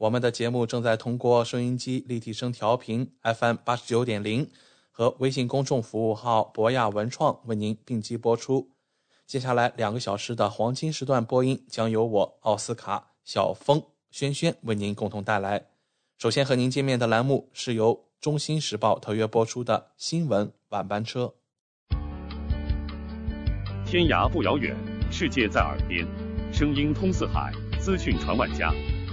我们的节目正在通过收音机立体声调频 FM 八十九点零和微信公众服务号博雅文创为您并机播出。接下来两个小时的黄金时段播音将由我奥斯卡、小峰、轩轩为您共同带来。首先和您见面的栏目是由《中新时报》特约播出的新闻晚班车。天涯不遥远，世界在耳边，声音通四海，资讯传万家。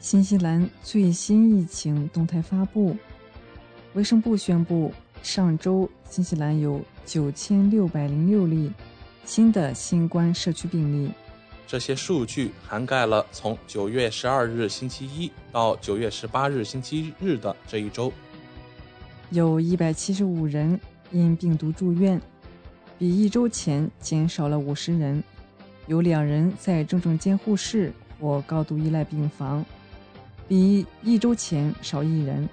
新西兰最新疫情动态发布，卫生部宣布，上周新西兰有九千六百零六例新的新冠社区病例。这些数据涵盖了从九月十二日星期一到九月十八日星期日的这一周。有一百七十五人因病毒住院，比一周前减少了五十人。有两人在重症监护室或高度依赖病房。比一周前少一人，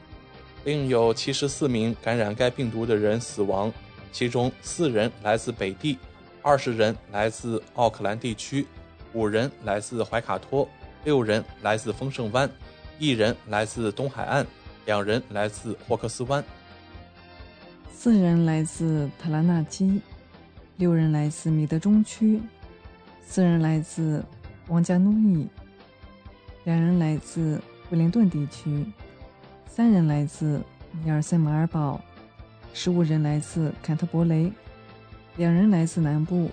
另有七十四名感染该病毒的人死亡，其中四人来自北地，二十人来自奥克兰地区，五人来自怀卡托，六人来自丰盛湾，一人来自东海岸，两人来自霍克斯湾，四人来自特拉纳基，六人来自米德中区，四人来自王加努伊，两人来自。惠灵顿地区，三人来自尼尔森马尔堡，十五人来自坎特伯雷，两人来自南部。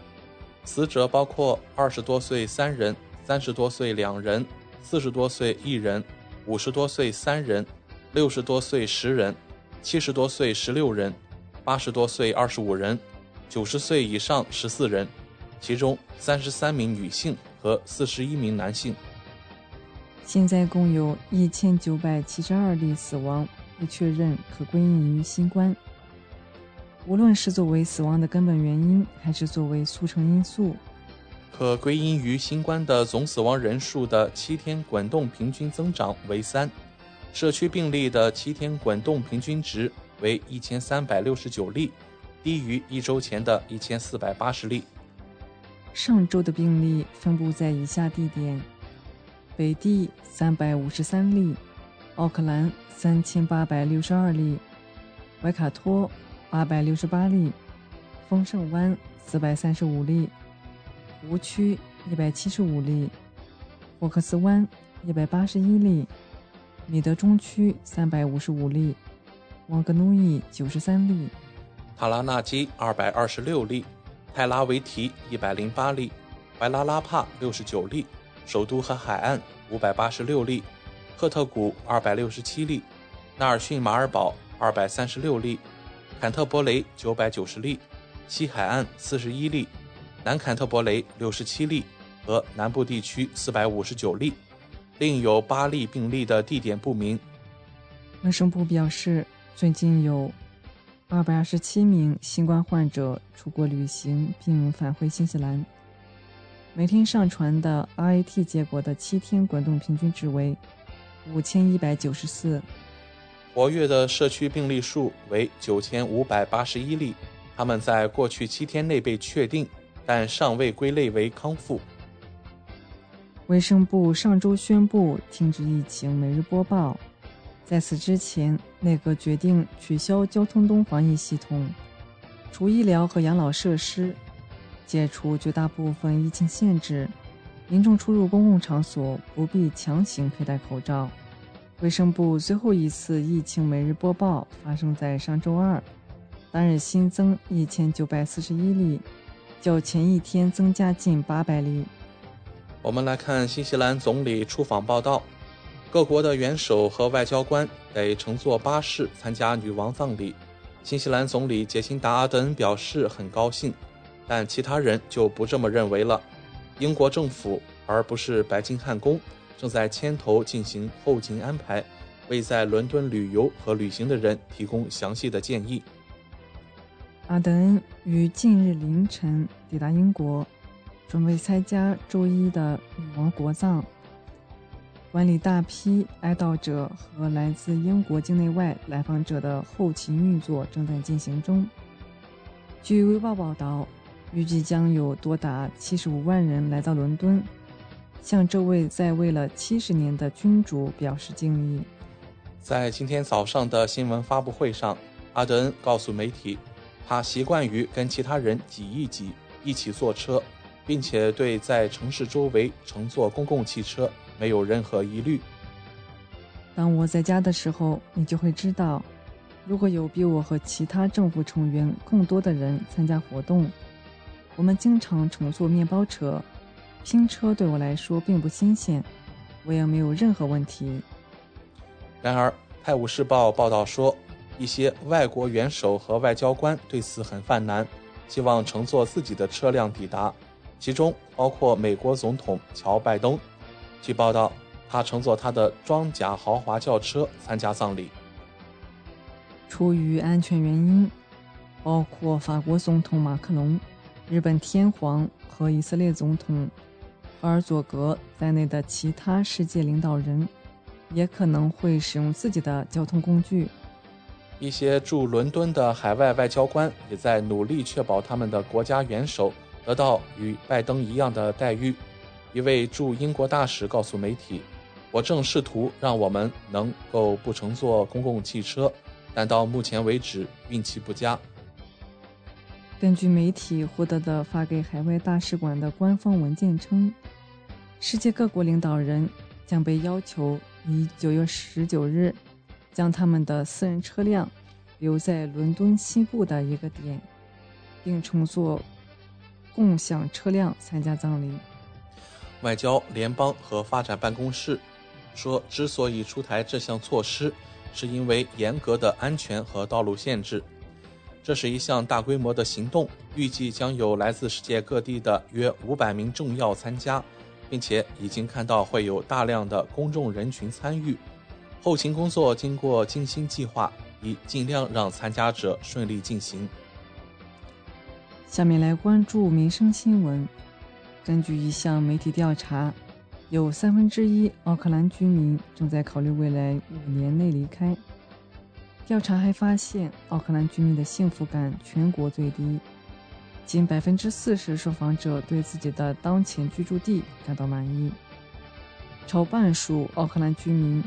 死者包括二十多岁三人、三十多岁两人、四十多岁一人、五十多岁三人、六十多岁十人、七十多岁十六人、八十多岁二十五人、九十岁以上十四人，其中三十三名女性和四十一名男性。现在共有一千九百七十二例死亡不确认可归因于新冠。无论是作为死亡的根本原因，还是作为促成因素，可归因于新冠的总死亡人数的七天滚动平均增长为三，社区病例的七天滚动平均值为一千三百六十九例，低于一周前的一千四百八十例。上周的病例分布在以下地点。北地三百五十三例，奥克兰三千八百六十二例，怀卡托八百六十八例，丰盛湾四百三十五例，湖区一百七十五例，霍克斯湾一百八十一例，米德中区三百五十五例，旺格努伊九十三例，塔拉纳基二百二十六例，泰拉维提一百零八例，怀拉拉帕六十九例。首都和海岸五百八十六例，赫特谷二百六十七例，纳尔逊马尔堡二百三十六例，坎特伯雷九百九十例，西海岸四十一例，南坎特伯雷六十七例和南部地区四百五十九例，另有八例病例的地点不明。卫生部表示，最近有二百二十七名新冠患者出国旅行并返回新西兰。每天上传的 RAT 结果的七天滚动平均值为五千一百九十四，活跃的社区病例数为九千五百八十一例，他们在过去七天内被确定，但尚未归类为康复。卫生部上周宣布停止疫情每日播报。在此之前，内阁决定取消交通东防疫系统，除医疗和养老设施，解除绝大部分疫情限制。民众出入公共场所不必强行佩戴口罩。卫生部最后一次疫情每日播报发生在上周二，当日新增一千九百四十一例，较前一天增加近八百例。我们来看新西兰总理出访报道，各国的元首和外交官得乘坐巴士参加女王葬礼。新西兰总理杰辛达·阿德恩表示很高兴，但其他人就不这么认为了。英国政府，而不是白金汉宫，正在牵头进行后勤安排，为在伦敦旅游和旅行的人提供详细的建议。阿德恩于近日凌晨抵达英国，准备参加周一的女王国葬。管理大批哀悼者和来自英国境内外来访者的后勤运作正在进行中。据《卫报》报道。预计将有多达七十五万人来到伦敦，向这位在位了七十年的君主表示敬意。在今天早上的新闻发布会上，阿德恩告诉媒体，他习惯于跟其他人挤一挤，一起坐车，并且对在城市周围乘坐公共汽车没有任何疑虑。当我在家的时候，你就会知道，如果有比我和其他政府成员更多的人参加活动。我们经常乘坐面包车，拼车对我来说并不新鲜，我也没有任何问题。然而，《泰晤士报》报道说，一些外国元首和外交官对此很犯难，希望乘坐自己的车辆抵达，其中包括美国总统乔·拜登。据报道，他乘坐他的装甲豪华轿车参加葬礼。出于安全原因，包括法国总统马克龙。日本天皇和以色列总统赫尔佐格在内的其他世界领导人也可能会使用自己的交通工具。一些驻伦敦的海外外交官也在努力确保他们的国家元首得到与拜登一样的待遇。一位驻英国大使告诉媒体：“我正试图让我们能够不乘坐公共汽车，但到目前为止运气不佳。”根据媒体获得的发给海外大使馆的官方文件称，世界各国领导人将被要求于九月十九日将他们的私人车辆留在伦敦西部的一个点，并乘坐共享车辆参加葬礼。外交、联邦和发展办公室说，之所以出台这项措施，是因为严格的安全和道路限制。这是一项大规模的行动，预计将有来自世界各地的约五百名重要参加，并且已经看到会有大量的公众人群参与。后勤工作经过精心计划，以尽量让参加者顺利进行。下面来关注民生新闻。根据一项媒体调查，有三分之一奥克兰居民正在考虑未来五年内离开。调查还发现，奥克兰居民的幸福感全国最低，仅百分之四十受访者对自己的当前居住地感到满意。超半数奥克兰居民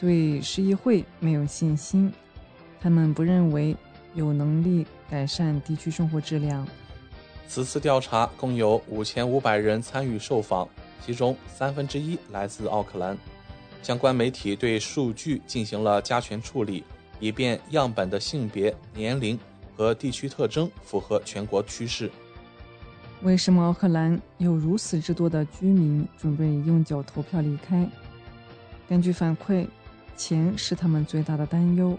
对市议会没有信心，他们不认为有能力改善地区生活质量。此次调查共有五千五百人参与受访，其中三分之一来自奥克兰。相关媒体对数据进行了加权处理。以便样本的性别、年龄和地区特征符合全国趋势。为什么奥克兰有如此之多的居民准备用脚投票离开？根据反馈，钱是他们最大的担忧。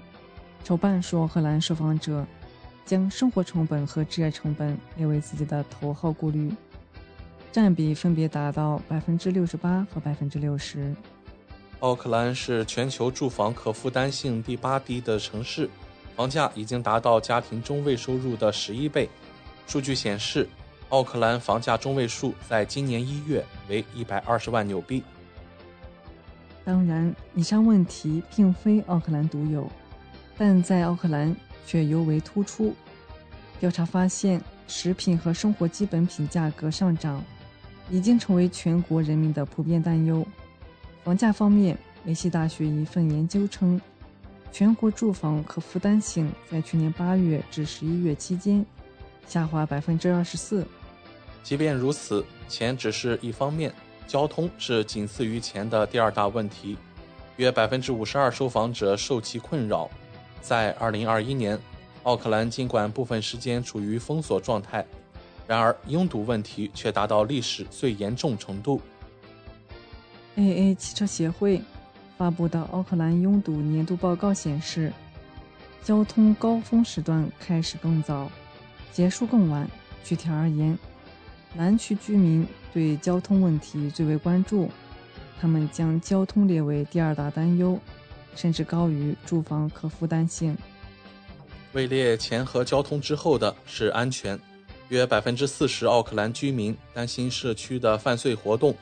筹办说，奥克兰受访者将生活成本和职业成本列为自己的头号顾虑，占比分别达到百分之六十八和百分之六十。奥克兰是全球住房可负担性第八低的城市，房价已经达到家庭中位收入的十一倍。数据显示，奥克兰房价中位数在今年一月为一百二十万纽币。当然，以上问题并非奥克兰独有，但在奥克兰却尤为突出。调查发现，食品和生活基本品价格上涨，已经成为全国人民的普遍担忧。房价方面，梅西大学一份研究称，全国住房可负担性在去年八月至十一月期间下滑百分之二十四。即便如此，钱只是一方面，交通是仅次于钱的第二大问题。约百分之五十二受访者受其困扰。在二零二一年，奥克兰尽管部分时间处于封锁状态，然而拥堵问题却达到历史最严重程度。AA 汽车协会发布的奥克兰拥堵年度报告显示，交通高峰时段开始更早，结束更晚。具体而言，南区居民对交通问题最为关注，他们将交通列为第二大担忧，甚至高于住房可负担性。位列前和交通之后的是安全，约百分之四十奥克兰居民担心社区的犯罪活动。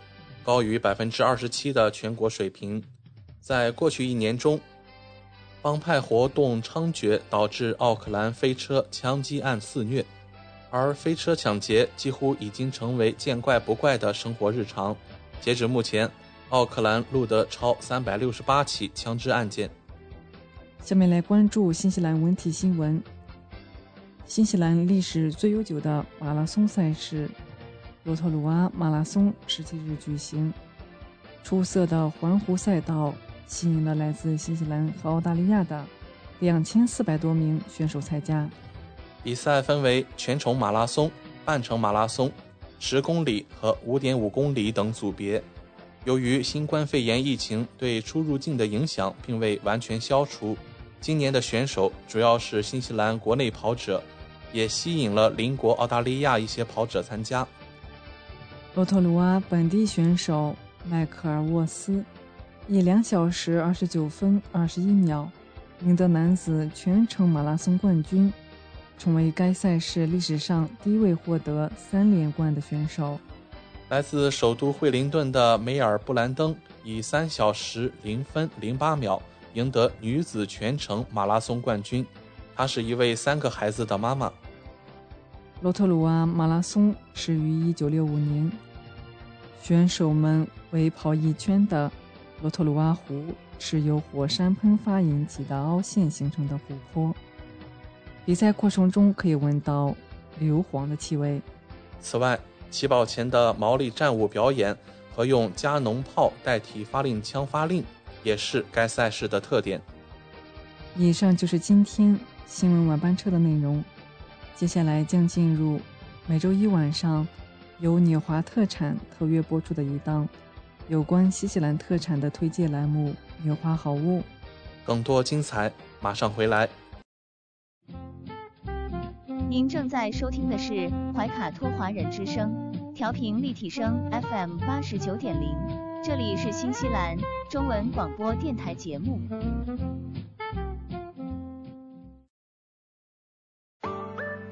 高于百分之二十七的全国水平。在过去一年中，帮派活动猖獗，导致奥克兰飞车枪击案肆虐，而飞车抢劫几乎已经成为见怪不怪的生活日常。截止目前，奥克兰录得超三百六十八起枪支案件。下面来关注新西兰文体新闻。新西兰历史最悠久的马拉松赛事。罗托鲁阿马拉松十七日举行，出色的环湖赛道吸引了来自新西兰和澳大利亚的两千四百多名选手参加。比赛分为全程马拉松、半程马拉松、十公里和五点五公里等组别。由于新冠肺炎疫情对出入境的影响并未完全消除，今年的选手主要是新西兰国内跑者，也吸引了邻国澳大利亚一些跑者参加。罗托鲁阿本地选手迈克尔沃斯以两小时二十九分二十一秒赢得男子全程马拉松冠军，成为该赛事历史上第一位获得三连冠的选手。来自首都惠灵顿的梅尔布兰登以三小时零分零八秒赢得女子全程马拉松冠军。她是一位三个孩子的妈妈。罗特鲁瓦马拉松始于1965年，选手们为跑一圈的罗特鲁瓦湖是由火山喷发引起的凹陷形成的湖泊。比赛过程中可以闻到硫磺的气味。此外，起跑前的毛利战舞表演和用加农炮代替发令枪发令，也是该赛事的特点。以上就是今天新闻晚班车的内容。接下来将进入每周一晚上由纽华特产特约播出的一档有关新西兰特产的推介栏目《纽华好物》。更多精彩马上回来。您正在收听的是怀卡托华人之声，调频立体声 FM 八十九点零，这里是新西兰中文广播电台节目。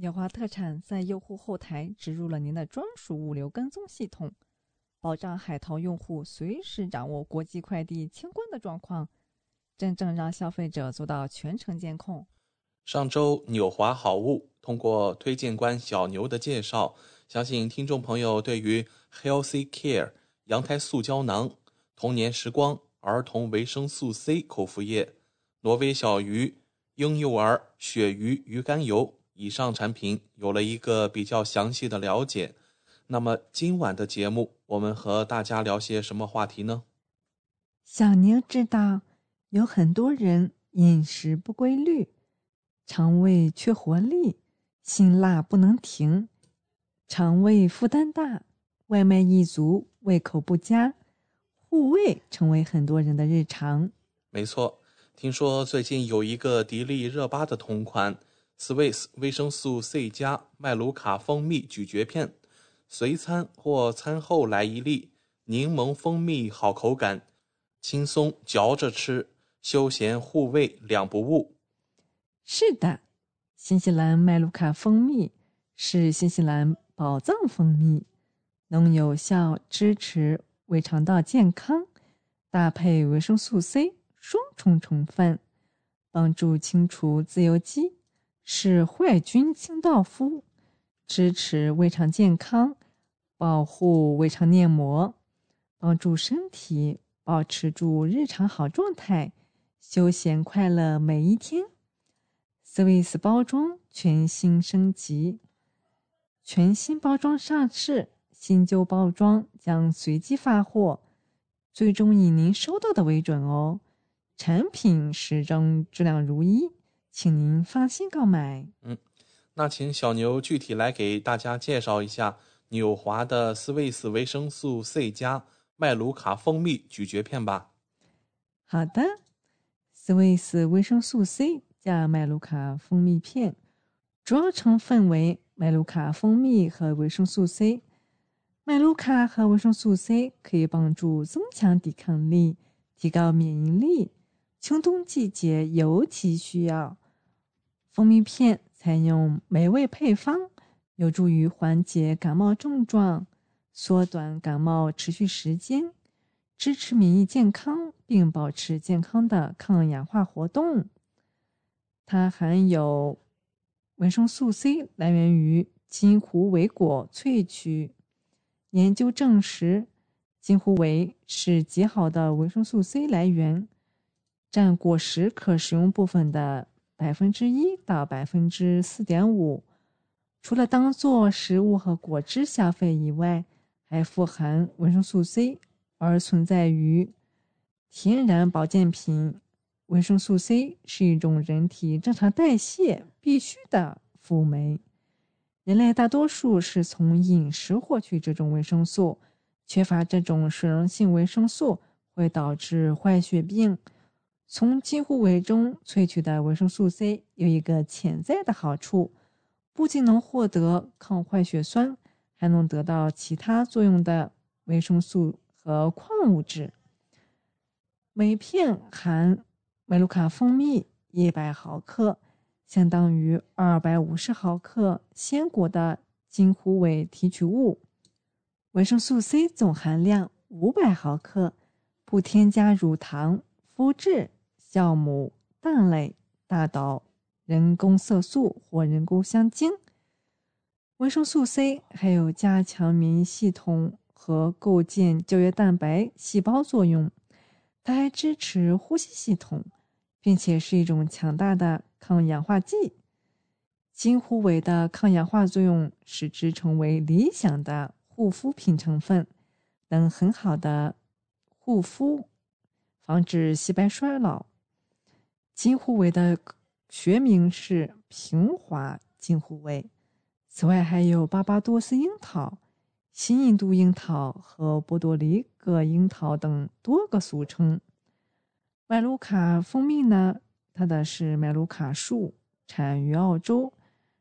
纽华特产在用户后台植入了您的专属物流跟踪系统，保障海淘用户随时掌握国际快递清关的状况，真正让消费者做到全程监控。上周纽华好物通过推荐官小牛的介绍，相信听众朋友对于 Healthy Care 羊胎素胶囊、童年时光儿童维生素 C 口服液、挪威小鱼婴幼儿鳕鱼鱼肝油以上产品有了一个比较详细的了解。那么今晚的节目，我们和大家聊些什么话题呢？小牛知道有很多人饮食不规律。肠胃缺活力，辛辣不能停，肠胃负担大，外卖一族，胃口不佳，护胃成为很多人的日常。没错，听说最近有一个迪丽热巴的同款 Swiss 维生素 C 加麦卢卡蜂蜜咀嚼片，随餐或餐后来一粒，柠檬蜂蜜好口感，轻松嚼着吃，休闲护胃两不误。是的，新西兰麦卢卡蜂蜜是新西兰宝藏蜂蜜，能有效支持胃肠道健康，搭配维生素 C 双重成分，帮助清除自由基，是坏菌清道夫，支持胃肠健康，保护胃肠黏膜，帮助身体保持住日常好状态，休闲快乐每一天。Swiss 包装全新升级，全新包装上市，新旧包装将随机发货，最终以您收到的为准哦。产品始终质量如一，请您放心购买。嗯，那请小牛具体来给大家介绍一下纽华的 Swiss 维生素 C 加麦卢卡蜂蜜咀嚼片吧。好的，Swiss 维生素 C。加麦卢卡蜂蜜片，主要成分为麦卢卡蜂蜜和维生素 C。麦卢卡和维生素 C 可以帮助增强抵抗力，提高免疫力，秋冬季节尤其需要。蜂蜜片采用美味配方，有助于缓解感冒症状，缩短感冒持续时间，支持免疫健康，并保持健康的抗氧化活动。它含有维生素 C，来源于金湖维果萃取。研究证实，金湖维是极好的维生素 C 来源，占果实可食用部分的百分之一到百分之四点五。除了当做食物和果汁消费以外，还富含维生素 C，而存在于天然保健品。维生素 C 是一种人体正常代谢必须的辅酶。人类大多数是从饮食获取这种维生素，缺乏这种水溶性维生素会导致坏血病。从金菇维中萃取的维生素 C 有一个潜在的好处，不仅能获得抗坏血酸，还能得到其他作用的维生素和矿物质。每片含麦卢卡蜂蜜一百毫克。相当于二百五十毫克鲜果的金虎尾提取物，维生素 C 总含量五百毫克，不添加乳糖、麸质、酵母、蛋类、大豆、人工色素或人工香精。维生素 C 还有加强免疫系统和构建胶原蛋白细胞作用，它还支持呼吸系统，并且是一种强大的。抗氧化剂，金虎尾的抗氧化作用使之成为理想的护肤品成分，能很好的护肤，防止细胞衰老。金虎尾的学名是平滑金虎尾。此外，还有巴巴多斯樱桃、新印度樱桃和波多黎各樱桃等多个俗称。麦卢卡蜂蜜呢？它的是麦卢卡树，产于澳洲，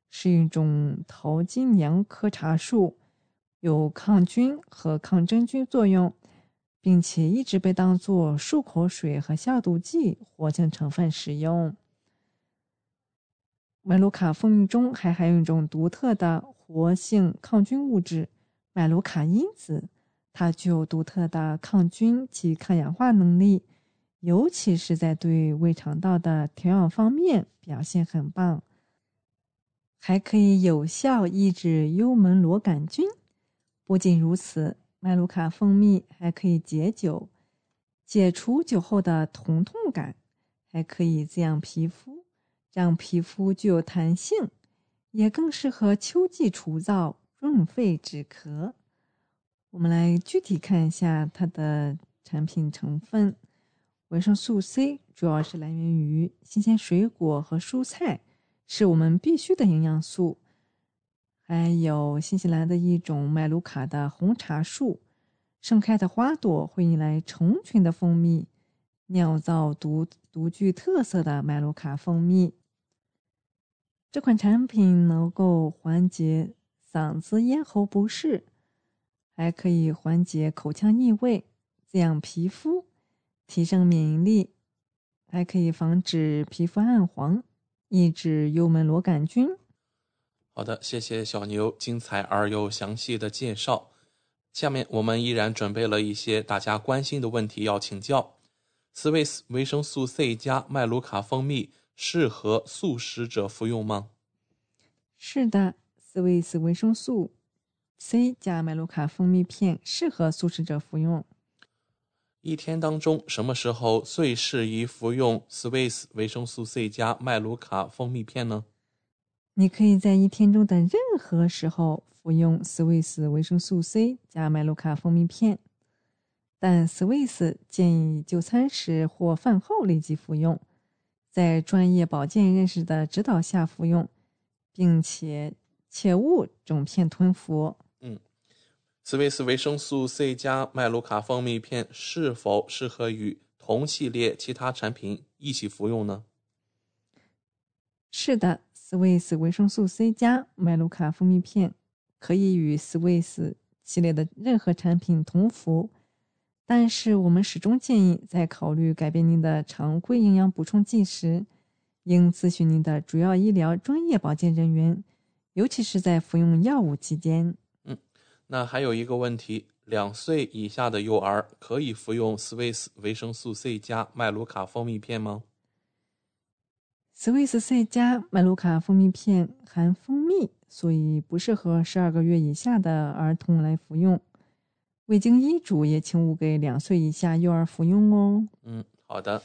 是一种桃金娘科茶树，有抗菌和抗真菌作用，并且一直被当作漱口水和消毒剂活性成分使用。麦卢卡蜂蜜中还含有一种独特的活性抗菌物质——麦卢卡因子，它具有独特的抗菌及抗氧化能力。尤其是在对胃肠道的调养方面表现很棒，还可以有效抑制幽门螺杆菌。不仅如此，麦卢卡蜂蜜还可以解酒，解除酒后的疼痛感，还可以滋养皮肤，让皮肤具有弹性，也更适合秋季除燥、润肺止咳。我们来具体看一下它的产品成分。维生素 C 主要是来源于新鲜水果和蔬菜，是我们必需的营养素。还有新西兰的一种麦卢卡的红茶树，盛开的花朵会引来成群的蜂蜜，酿造独独具特色的麦卢卡蜂蜜。这款产品能够缓解嗓子咽喉不适，还可以缓解口腔异味，滋养皮肤。提升免疫力，还可以防止皮肤暗黄，抑制幽门螺杆菌。好的，谢谢小牛精彩而又详细的介绍。下面我们依然准备了一些大家关心的问题要请教。Swiss 维生素 C 加麦卢卡蜂蜜适合素食者服用吗？是的，Swiss 维生素 C 加麦卢卡蜂蜜片适合素食者服用。一天当中，什么时候最适宜服用 Swiss 维生素 C 加麦卢卡蜂蜜片呢？你可以在一天中的任何时候服用 Swiss 维生素 C 加麦卢卡蜂蜜片，但 Swiss 建议就餐时或饭后立即服用，在专业保健人士的指导下服用，并且切勿整片吞服。嗯。斯维斯维生素 C 加麦卢卡蜂蜜片是否适合与同系列其他产品一起服用呢？是的，Swiss 维生素 C 加麦卢卡蜂蜜片可以与 Swiss 系列的任何产品同服，但是我们始终建议在考虑改变您的常规营养补充剂时，应咨询您的主要医疗专业保健人员，尤其是在服用药物期间。嗯那还有一个问题，两岁以下的幼儿可以服用 Swiss 维生素 C 加麦卢卡蜂蜜片吗？Swiss C 加麦卢卡蜂蜜片含蜂蜜，所以不适合十二个月以下的儿童来服用。未经医嘱，也请勿给两岁以下幼儿服用哦。嗯，好的。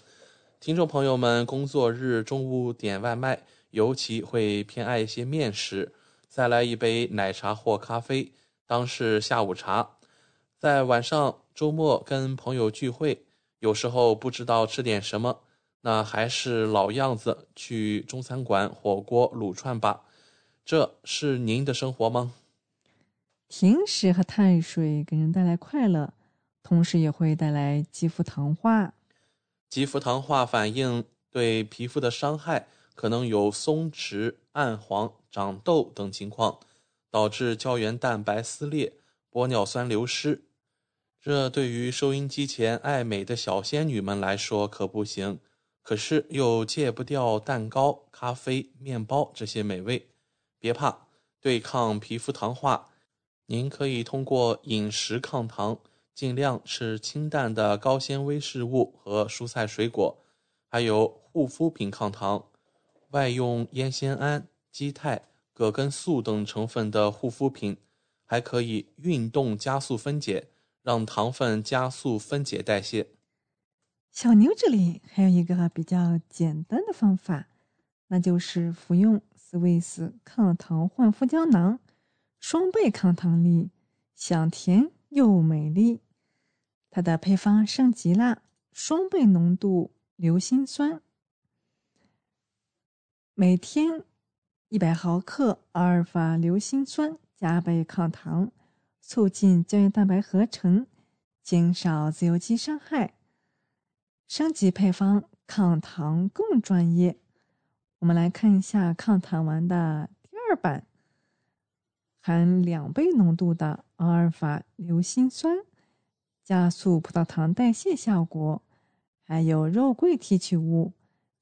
听众朋友们，工作日中午点外卖，尤其会偏爱一些面食，再来一杯奶茶或咖啡。当是下午茶，在晚上、周末跟朋友聚会，有时候不知道吃点什么，那还是老样子，去中餐馆、火锅、撸串吧。这是您的生活吗？甜食和碳水给人带来快乐，同时也会带来肌肤糖化。肌肤糖化反应对皮肤的伤害可能有松弛、暗黄、长痘等情况，导致胶原蛋白撕裂、玻尿酸流失。这对于收音机前爱美的小仙女们来说可不行。可是又戒不掉蛋糕、咖啡、面包这些美味，别怕，对抗皮肤糖化，您可以通过饮食抗糖，尽量吃清淡的高纤维食物和蔬菜水果，还有护肤品抗糖，外用烟酰胺、肌肽、葛根素等成分的护肤品，还可以运动加速分解，让糖分加速分解代谢。小牛这里还有一个比较简单的方法，那就是服用斯维斯抗糖焕肤胶囊，双倍抗糖力，香甜又美丽。它的配方升级了，双倍浓度硫辛酸，每天一百毫克阿尔法硫辛酸，加倍抗糖，促进胶原蛋白合成，减少自由基伤害。升级配方，抗糖更专业。我们来看一下抗糖丸的第二版，含两倍浓度的阿尔法硫辛酸，加速葡萄糖代谢效果，还有肉桂提取物、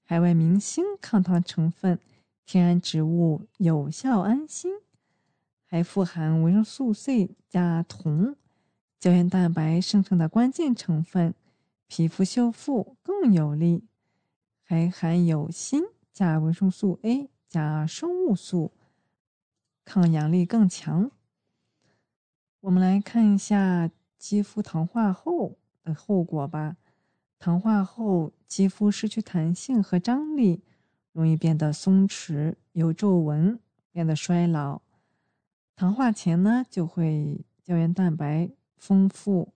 海外明星抗糖成分、天然植物有效安心，还富含维生素 C 加铜，胶原蛋白生成的关键成分。皮肤修复更有力，还含有锌加维生素 A 加生物素，抗氧力更强。我们来看一下肌肤糖化后的后果吧。糖化后，肌肤失去弹性和张力，容易变得松弛、有皱纹，变得衰老。糖化前呢，就会胶原蛋白丰富。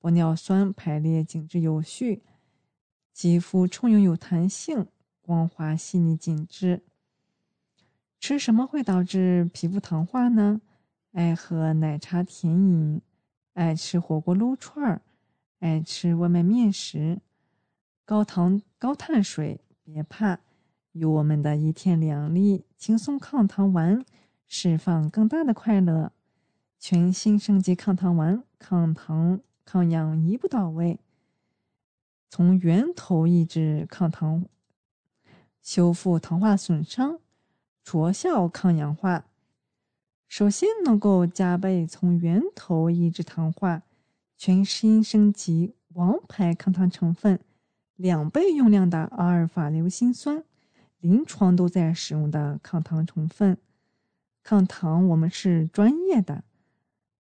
玻尿酸排列紧致有序，肌肤充盈有弹性，光滑细腻紧致。吃什么会导致皮肤糖化呢？爱喝奶茶甜饮，爱吃火锅撸串儿，爱吃外卖面食，高糖高碳水，别怕，有我们的一天两粒轻松抗糖丸，释放更大的快乐。全新升级抗糖丸，抗糖。抗氧一步到位，从源头抑制抗糖，修复糖化损伤，着效抗氧化。首先能够加倍从源头抑制糖化，全新升级王牌抗糖成分，两倍用量的阿尔法硫辛酸，临床都在使用的抗糖成分。抗糖我们是专业的，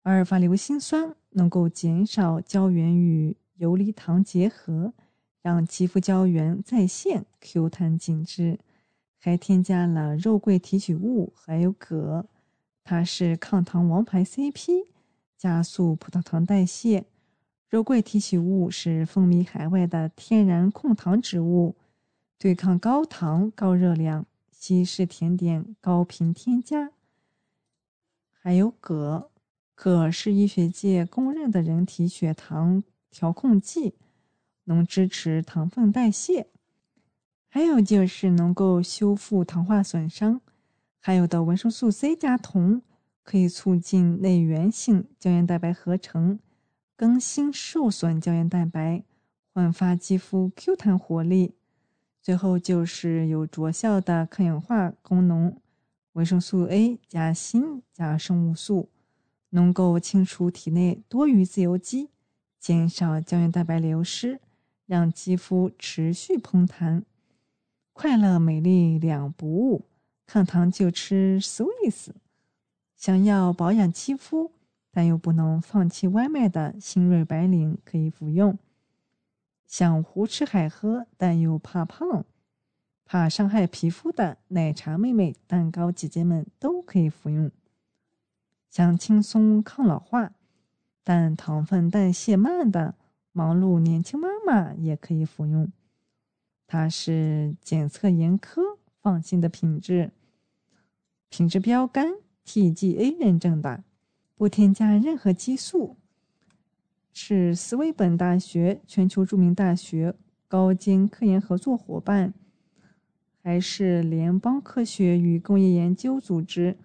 阿尔法硫辛酸。能够减少胶原与游离糖结合，让肌肤胶原再现 Q 弹紧致，还添加了肉桂提取物，还有铬，它是抗糖王牌 CP，加速葡萄糖代谢。肉桂提取物是风靡海外的天然控糖植物，对抗高糖高热量西式甜点高频添加，还有铬。铬是医学界公认的人体血糖调控剂，能支持糖分代谢，还有就是能够修复糖化损伤。还有的维生素 C 加铜可以促进内源性胶原蛋白合成，更新受损胶原蛋白，焕发肌肤 Q 弹活力。最后就是有卓效的抗氧化功能，维生素 A 加锌加生物素。能够清除体内多余自由基，减少胶原蛋白流失，让肌肤持续嘭弹，快乐美丽两不误。抗糖就吃 Swiss。想要保养肌肤，但又不能放弃外卖的新锐白领可以服用。想胡吃海喝，但又怕胖、怕伤害皮肤的奶茶妹妹、蛋糕姐姐们都可以服用。想轻松抗老化，但糖分代谢慢的忙碌年轻妈妈也可以服用。它是检测严苛、放心的品质，品质标杆 TGA 认证的，不添加任何激素，是斯威本大学全球著名大学高精科研合作伙伴，还是联邦科学与工业研究组织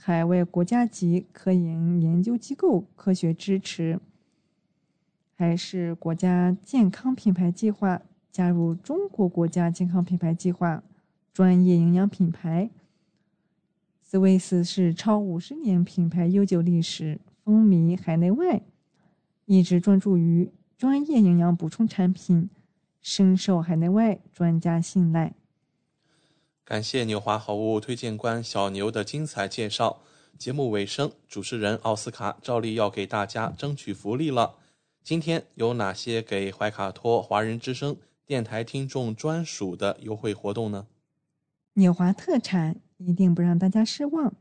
海外国家级科研研究机构科学支持。还是国家健康品牌计划加入中国国家健康品牌计划专业营养品牌。斯威斯是超五十年品牌悠久历史，风靡海内外，一直专注于专业营养补充产品，深受海内外专家信赖。感谢纽华好物推荐官小牛的精彩介绍。节目尾声，主持人奥斯卡照例要给大家争取福利了。今天有哪些给怀卡托华人之声电台听众专属的优惠活动呢？纽华特产一定不让大家失望。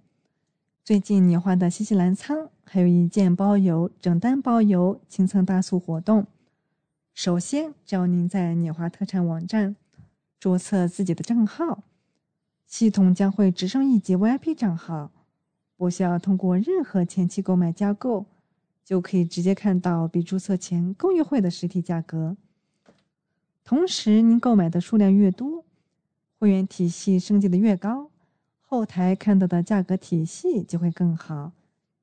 最近纽华的新西兰仓还有一件包邮、整单包邮清仓大促活动。首先，只要您在纽华特产网站注册自己的账号，系统将会直升一级 VIP 账号，不需要通过任何前期购买加购。就可以直接看到比注册前更优惠的实体价格。同时，您购买的数量越多，会员体系升级的越高，后台看到的价格体系就会更好，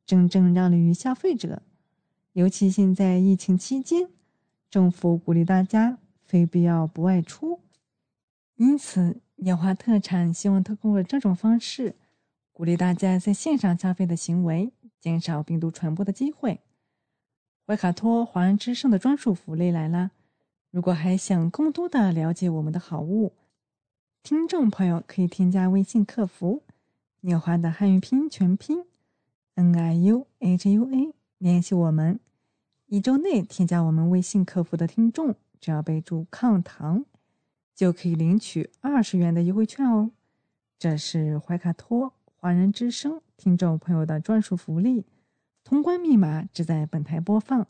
真正让利于消费者。尤其现在疫情期间，政府鼓励大家非必要不外出，因此鸟花特产希望通过这种方式，鼓励大家在线上消费的行为，减少病毒传播的机会。怀卡托华人之声的专属福利来了！如果还想更多的了解我们的好物，听众朋友可以添加微信客服“纽华”的汉语拼音全拼 “n i u h u a” 联系我们。一周内添加我们微信客服的听众，只要备注“抗糖”，就可以领取二十元的优惠券哦！这是怀卡托华人之声听众朋友的专属福利。通关密码只在本台播放，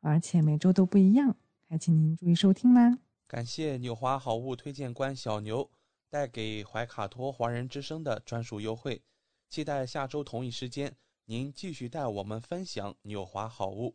而且每周都不一样，还请您注意收听啦！感谢纽华好物推荐官小牛带给怀卡托华人之声的专属优惠，期待下周同一时间您继续带我们分享纽华好物。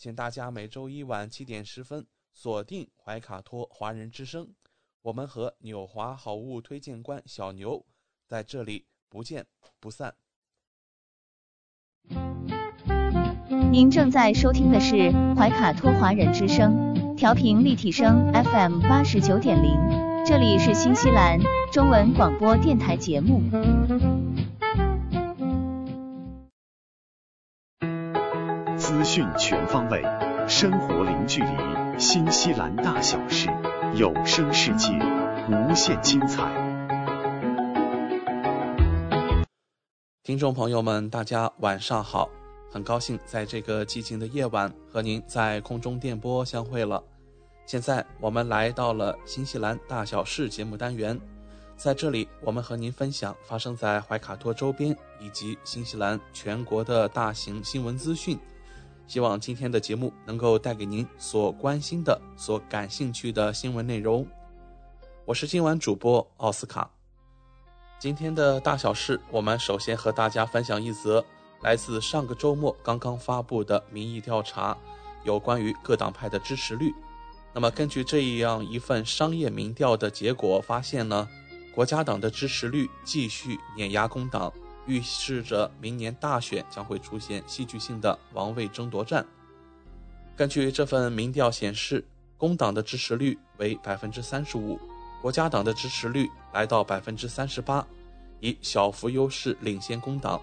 请大家每周一晚七点十分锁定怀卡托华人之声，我们和纽华好物推荐官小牛在这里不见不散。您正在收听的是怀卡托华人之声，调频立体声 FM 八十九点零，这里是新西兰中文广播电台节目。讯全方位，生活零距离，新西兰大小事，有声世界，无限精彩。听众朋友们，大家晚上好。很高兴在这个寂静的夜晚和您在空中电波相会了。现在我们来到了新西兰大小事节目单元，在这里我们和您分享发生在怀卡托周边以及新西兰全国的大型新闻资讯。希望今天的节目能够带给您所关心的、所感兴趣的新闻内容。我是今晚主播奥斯卡。今天的大小事，我们首先和大家分享一则。来自上个周末刚刚发布的民意调查，有关于各党派的支持率。那么根据这样一份商业民调的结果发现呢，国家党的支持率继续碾压工党，预示着明年大选将会出现戏剧性的王位争夺战。根据这份民调显示，工党的支持率为百分之三十五，国家党的支持率来到百分之三十八，以小幅优势领先工党。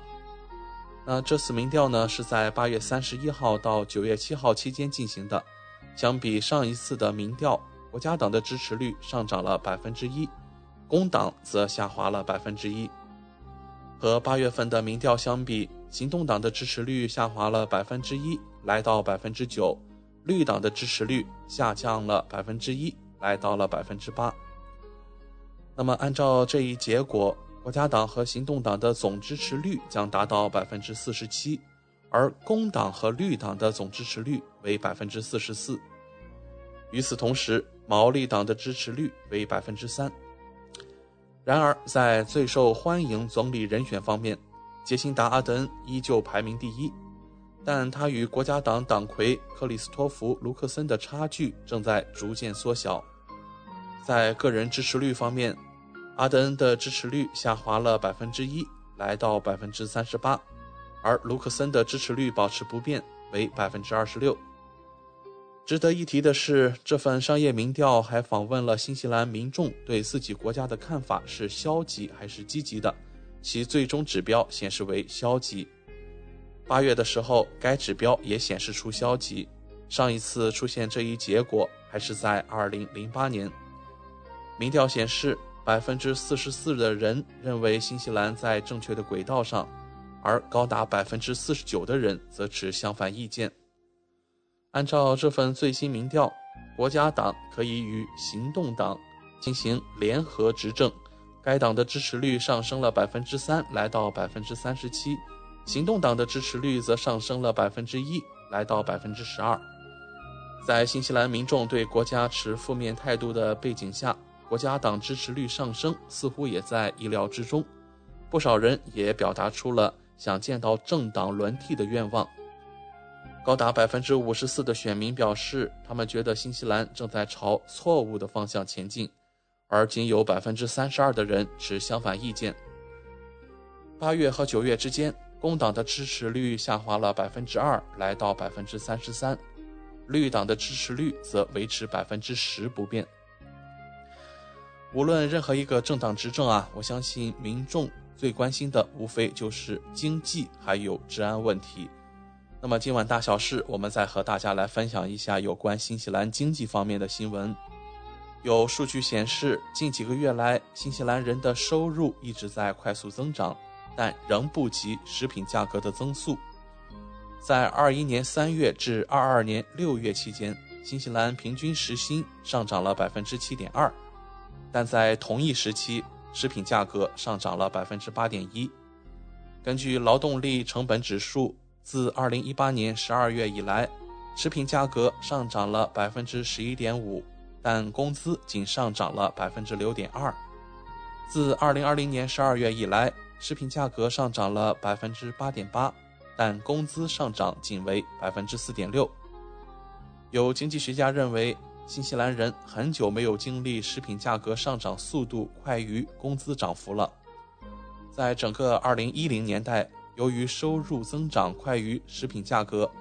那这次民调呢，是在八月三十一号到九月七号期间进行的。相比上一次的民调，国家党的支持率上涨了百分之一，工党则下滑了百分之一。和八月份的民调相比，行动党的支持率下滑了百分之一，来到百分之九；绿党的支持率下降了百分之一，来到了百分之八。那么，按照这一结果。国家党和行动党的总支持率将达到百分之四十七，而工党和绿党的总支持率为百分之四十四。与此同时，毛利党的支持率为百分之三。然而，在最受欢迎总理人选方面，杰辛达·阿德恩依旧排名第一，但他与国家党党魁克里斯托弗·卢克森的差距正在逐渐缩小。在个人支持率方面，阿德恩的支持率下滑了百分之一，来到百分之三十八，而卢克森的支持率保持不变，为百分之二十六。值得一提的是，这份商业民调还访问了新西兰民众对自己国家的看法是消极还是积极的，其最终指标显示为消极。八月的时候，该指标也显示出消极。上一次出现这一结果还是在二零零八年。民调显示。百分之四十四的人认为新西兰在正确的轨道上，而高达百分之四十九的人则持相反意见。按照这份最新民调，国家党可以与行动党进行联合执政，该党的支持率上升了百分之三，来到百分之三十七；行动党的支持率则上升了百分之一，来到百分之十二。在新西兰民众对国家持负面态度的背景下。国家党支持率上升似乎也在意料之中，不少人也表达出了想见到政党轮替的愿望。高达百分之五十四的选民表示，他们觉得新西兰正在朝错误的方向前进，而仅有百分之三十二的人持相反意见。八月和九月之间，工党的支持率下滑了百分之二，来到百分之三十三；绿党的支持率则维持百分之十不变。无论任何一个政党执政啊，我相信民众最关心的无非就是经济还有治安问题。那么今晚大小事，我们再和大家来分享一下有关新西兰经济方面的新闻。有数据显示，近几个月来，新西兰人的收入一直在快速增长，但仍不及食品价格的增速。在二一年三月至二二年六月期间，新西兰平均时薪上涨了百分之七点二。但在同一时期，食品价格上涨了百分之八点一。根据劳动力成本指数，自二零一八年十二月以来，食品价格上涨了百分之十一点五，但工资仅上涨了百分之六点二。自二零二零年十二月以来，食品价格上涨了百分之八点八，但工资上涨仅为百分之四点六。有经济学家认为。新西兰人很久没有经历食品价格上涨速度快于工资涨幅了。在整个2010年代，由于收入增长快于食品价格，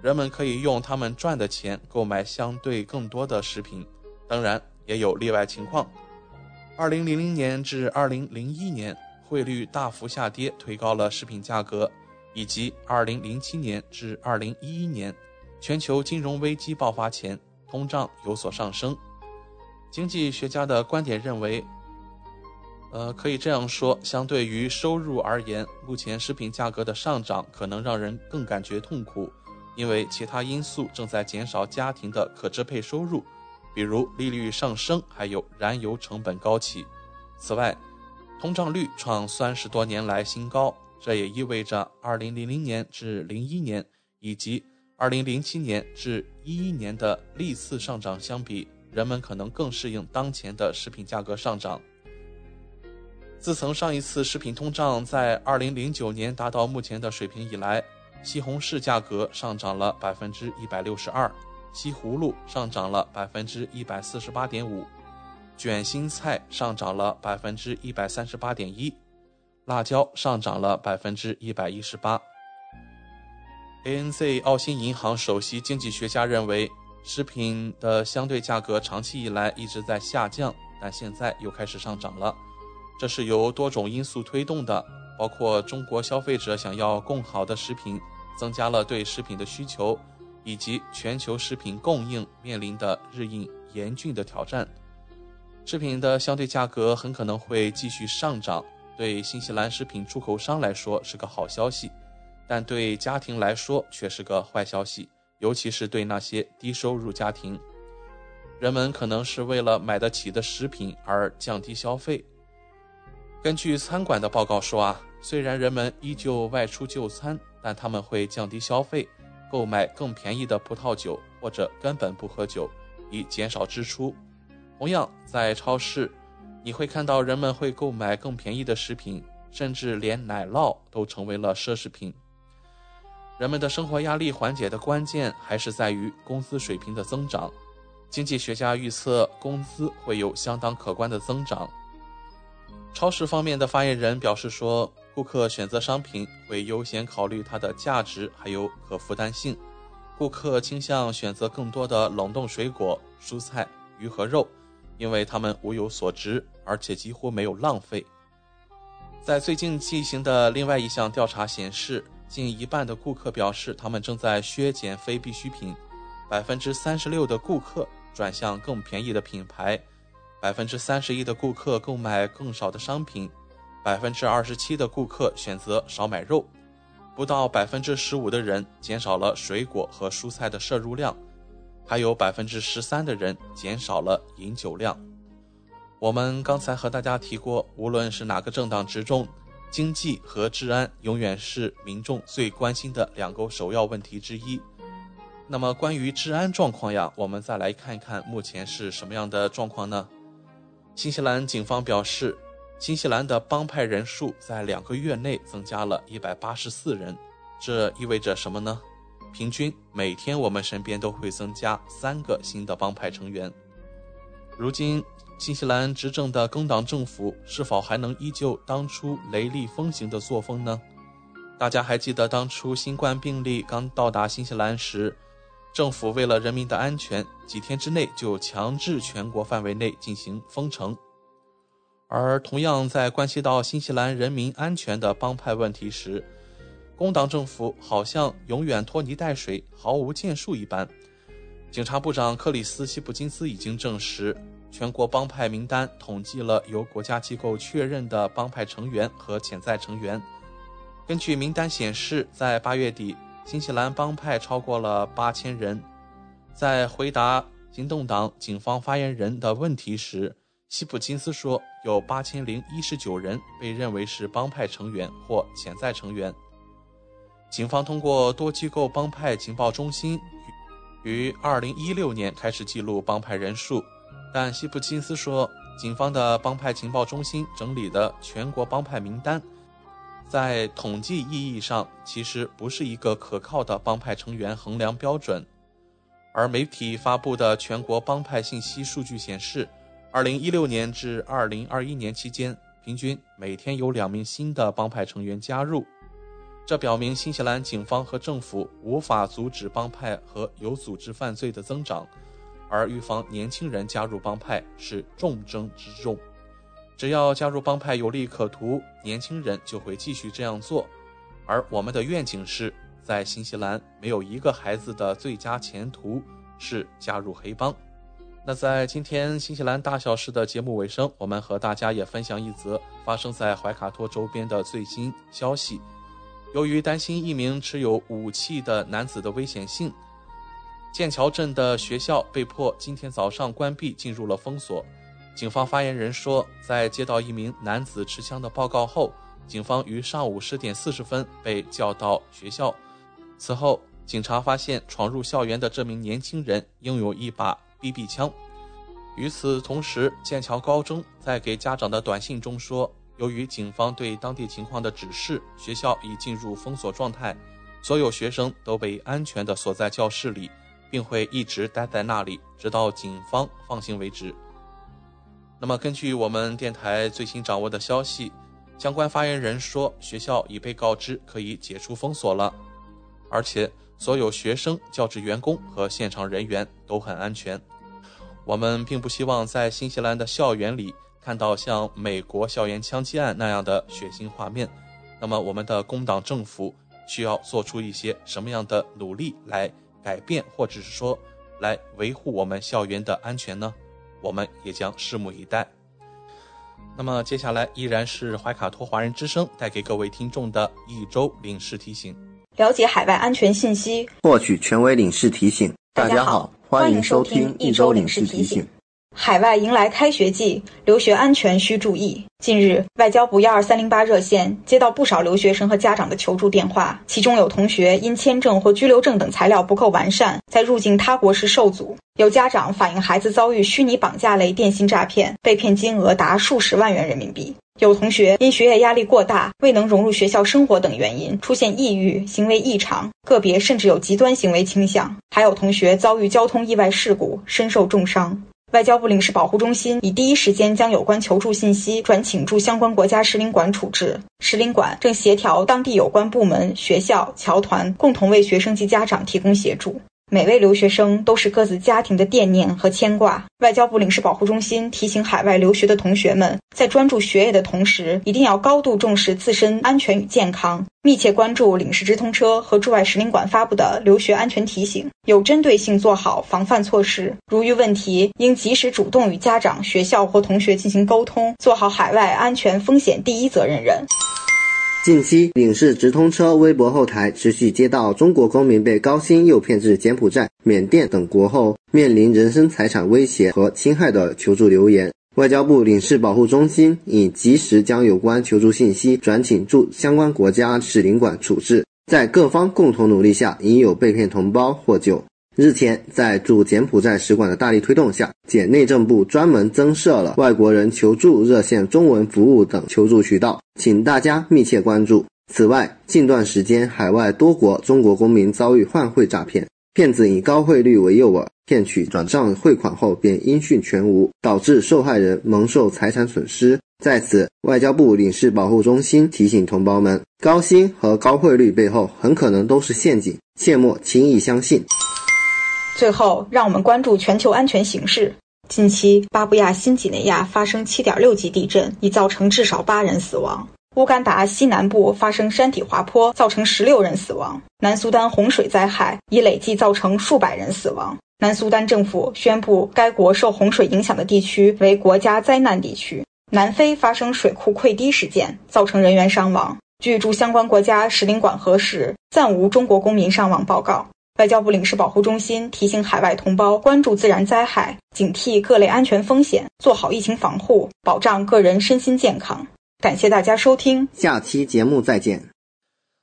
人们可以用他们赚的钱购买相对更多的食品。当然，也有例外情况。2000年至2001年，汇率大幅下跌，推高了食品价格，以及2007年至2011年，全球金融危机爆发前。通胀有所上升，经济学家的观点认为，呃，可以这样说，相对于收入而言，目前食品价格的上涨可能让人更感觉痛苦，因为其他因素正在减少家庭的可支配收入，比如利率上升，还有燃油成本高企。此外，通胀率创三十多年来新高，这也意味着2000年至01年以及。二零零七年至一一年的历次上涨相比，人们可能更适应当前的食品价格上涨。自从上一次食品通胀在二零零九年达到目前的水平以来，西红柿价格上涨了百分之一百六十二，西葫芦上涨了百分之一百四十八点五，卷心菜上涨了百分之一百三十八点一，辣椒上涨了百分之一百一十八。ANZ 澳新银行首席经济学家认为，食品的相对价格长期以来一直在下降，但现在又开始上涨了。这是由多种因素推动的，包括中国消费者想要更好的食品，增加了对食品的需求，以及全球食品供应面临的日益严峻的挑战。食品的相对价格很可能会继续上涨，对新西兰食品出口商来说是个好消息。但对家庭来说却是个坏消息，尤其是对那些低收入家庭。人们可能是为了买得起的食品而降低消费。根据餐馆的报告说啊，虽然人们依旧外出就餐，但他们会降低消费，购买更便宜的葡萄酒，或者根本不喝酒，以减少支出。同样，在超市，你会看到人们会购买更便宜的食品，甚至连奶酪都成为了奢侈品。人们的生活压力缓解的关键还是在于工资水平的增长。经济学家预测，工资会有相当可观的增长。超市方面的发言人表示说，顾客选择商品会优先考虑它的价值还有可负担性。顾客倾向选择更多的冷冻水果、蔬菜、鱼和肉，因为它们物有所值，而且几乎没有浪费。在最近进行的另外一项调查显示。近一半的顾客表示，他们正在削减非必需品；百分之三十六的顾客转向更便宜的品牌；百分之三十一的顾客购买更少的商品；百分之二十七的顾客选择少买肉；不到百分之十五的人减少了水果和蔬菜的摄入量；还有百分之十三的人减少了饮酒量。我们刚才和大家提过，无论是哪个政党执政。经济和治安永远是民众最关心的两个首要问题之一。那么，关于治安状况呀，我们再来看一看目前是什么样的状况呢？新西兰警方表示，新西兰的帮派人数在两个月内增加了一百八十四人。这意味着什么呢？平均每天我们身边都会增加三个新的帮派成员。如今。新西兰执政的工党政府是否还能依旧当初雷厉风行的作风呢？大家还记得当初新冠病例刚到达新西兰时，政府为了人民的安全，几天之内就强制全国范围内进行封城。而同样在关系到新西兰人民安全的帮派问题时，工党政府好像永远拖泥带水，毫无建树一般。警察部长克里斯·希普金斯已经证实。全国帮派名单统计了由国家机构确认的帮派成员和潜在成员。根据名单显示，在八月底，新西兰帮派超过了八千人。在回答行动党警方发言人的问题时，西普金斯说，有八千零一十九人被认为是帮派成员或潜在成员。警方通过多机构帮派情报中心，于二零一六年开始记录帮派人数。但西普金斯说，警方的帮派情报中心整理的全国帮派名单，在统计意义上其实不是一个可靠的帮派成员衡量标准。而媒体发布的全国帮派信息数据显示，2016年至2021年期间，平均每天有两名新的帮派成员加入。这表明新西兰警方和政府无法阻止帮派和有组织犯罪的增长。而预防年轻人加入帮派是重中之重。只要加入帮派有利可图，年轻人就会继续这样做。而我们的愿景是在新西兰，没有一个孩子的最佳前途是加入黑帮。那在今天新西兰大小事的节目尾声，我们和大家也分享一则发生在怀卡托周边的最新消息。由于担心一名持有武器的男子的危险性。剑桥镇的学校被迫今天早上关闭，进入了封锁。警方发言人说，在接到一名男子持枪的报告后，警方于上午十点四十分被叫到学校。此后，警察发现闯入校园的这名年轻人拥有一把 BB 枪。与此同时，剑桥高中在给家长的短信中说，由于警方对当地情况的指示，学校已进入封锁状态，所有学生都被安全地锁在教室里。并会一直待在那里，直到警方放行为止。那么，根据我们电台最新掌握的消息，相关发言人说，学校已被告知可以解除封锁了，而且所有学生、教职员工和现场人员都很安全。我们并不希望在新西兰的校园里看到像美国校园枪击案那样的血腥画面。那么，我们的工党政府需要做出一些什么样的努力来改变，或者是说来维护我们校园的安全呢？我们也将拭目以待。那么，接下来依然是怀卡托华人之声带给各位听众的一周领事提醒：了解海外安全信息，获取权威领事提醒。大家好，欢迎收听一周领事提醒。海外迎来开学季，留学安全需注意。近日，外交部幺二三零八热线接到不少留学生和家长的求助电话，其中有同学因签证或居留证等材料不够完善，在入境他国时受阻；有家长反映孩子遭遇虚拟绑架类电信诈骗，被骗金额达数十万元人民币；有同学因学业压力过大，未能融入学校生活等原因出现抑郁、行为异常，个别甚至有极端行为倾向；还有同学遭遇交通意外事故，身受重伤。外交部领事保护中心已第一时间将有关求助信息转请驻相关国家使领馆处置，使领馆正协调当地有关部门、学校、侨团，共同为学生及家长提供协助。每位留学生都是各自家庭的惦念和牵挂。外交部领事保护中心提醒海外留学的同学们，在专注学业的同时，一定要高度重视自身安全与健康，密切关注领事直通车和驻外使领馆发布的留学安全提醒，有针对性做好防范措施。如遇问题，应及时主动与家长、学校或同学进行沟通，做好海外安全风险第一责任人。近期，领事直通车微博后台持续接到中国公民被高薪诱骗至柬埔寨、缅甸等国后，面临人身财产威胁和侵害的求助留言。外交部领事保护中心已及时将有关求助信息转请驻相关国家使领馆处置，在各方共同努力下，已有被骗同胞获救。日前，在驻柬埔寨使馆的大力推动下，柬内政部专门增设了外国人求助热线中文服务等求助渠道，请大家密切关注。此外，近段时间，海外多国中国公民遭遇换汇诈骗，骗子以高汇率为诱饵，骗取转账汇款后便音讯全无，导致受害人蒙受财产损失。在此，外交部领事保护中心提醒同胞们，高薪和高汇率背后很可能都是陷阱，切莫轻易相信。最后，让我们关注全球安全形势。近期，巴布亚新几内亚发生7.6级地震，已造成至少八人死亡；乌干达西南部发生山体滑坡，造成16人死亡；南苏丹洪水灾害已累计造成数百人死亡。南苏丹政府宣布该国受洪水影响的地区为国家灾难地区。南非发生水库溃堤事件，造成人员伤亡。据驻相关国家使领馆核实，暂无中国公民伤亡报告。外交部领事保护中心提醒海外同胞关注自然灾害，警惕各类安全风险，做好疫情防护，保障个人身心健康。感谢大家收听，下期节目再见。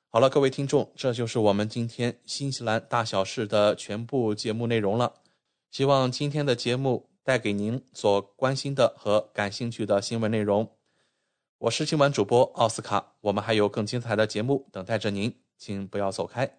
好了，各位听众，这就是我们今天新西兰大小事的全部节目内容了。希望今天的节目带给您所关心的和感兴趣的新闻内容。我是今晚主播奥斯卡，我们还有更精彩的节目等待着您，请不要走开。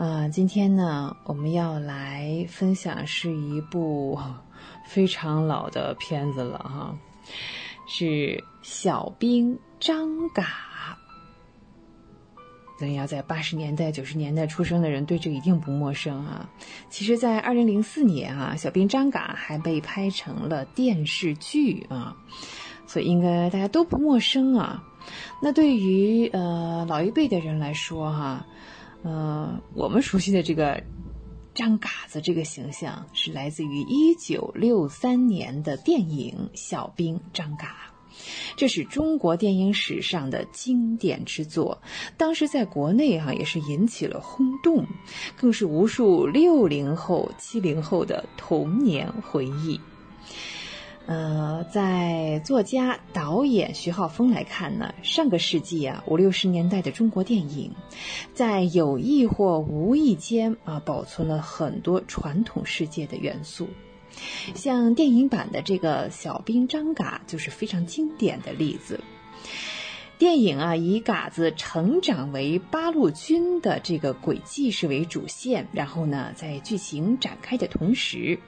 啊，今天呢，我们要来分享是一部 非常老的片子了哈，是《小兵张嘎》。那要在八十年代、九十年代出生的人对这一定不陌生啊。其实，在二零零四年啊，《小兵张嘎》还被拍成了电视剧啊，所以应该大家都不陌生啊。那对于呃老一辈的人来说哈。呃，我们熟悉的这个张嘎子这个形象是来自于一九六三年的电影《小兵张嘎》，这是中国电影史上的经典之作，当时在国内哈也是引起了轰动，更是无数六零后、七零后的童年回忆。呃，在作家、导演徐浩峰来看呢，上个世纪啊五六十年代的中国电影，在有意或无意间啊保存了很多传统世界的元素，像电影版的这个小兵张嘎就是非常经典的例子。电影啊，以嘎子成长为八路军的这个轨迹是为主线，然后呢，在剧情展开的同时，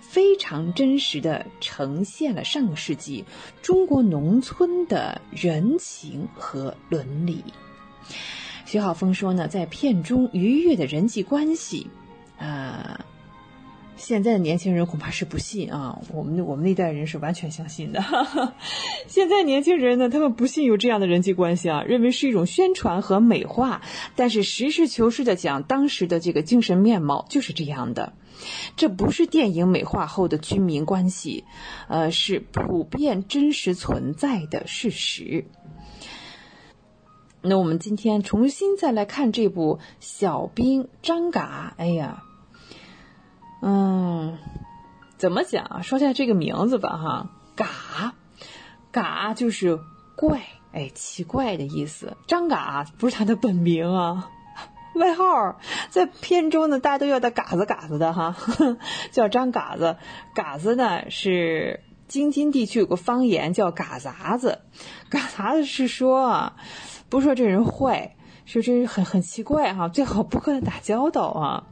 非常真实的呈现了上个世纪中国农村的人情和伦理。徐浩峰说呢，在片中愉悦的人际关系，啊。现在的年轻人恐怕是不信啊，我们我们那代人是完全相信的。现在年轻人呢，他们不信有这样的人际关系啊，认为是一种宣传和美化。但是实事求是的讲，当时的这个精神面貌就是这样的，这不是电影美化后的军民关系，呃，是普遍真实存在的事实。那我们今天重新再来看这部《小兵张嘎》，哎呀。嗯，怎么讲啊？说下这个名字吧，哈，嘎，嘎就是怪，哎，奇怪的意思。张嘎不是他的本名啊，外号，在片中呢，大家都叫他嘎子嘎子的哈，叫张嘎子。嘎子呢是京津地区有个方言叫嘎杂子，嘎杂子是说啊，不是说这人坏，是这人很很奇怪哈，最好不跟他打交道啊，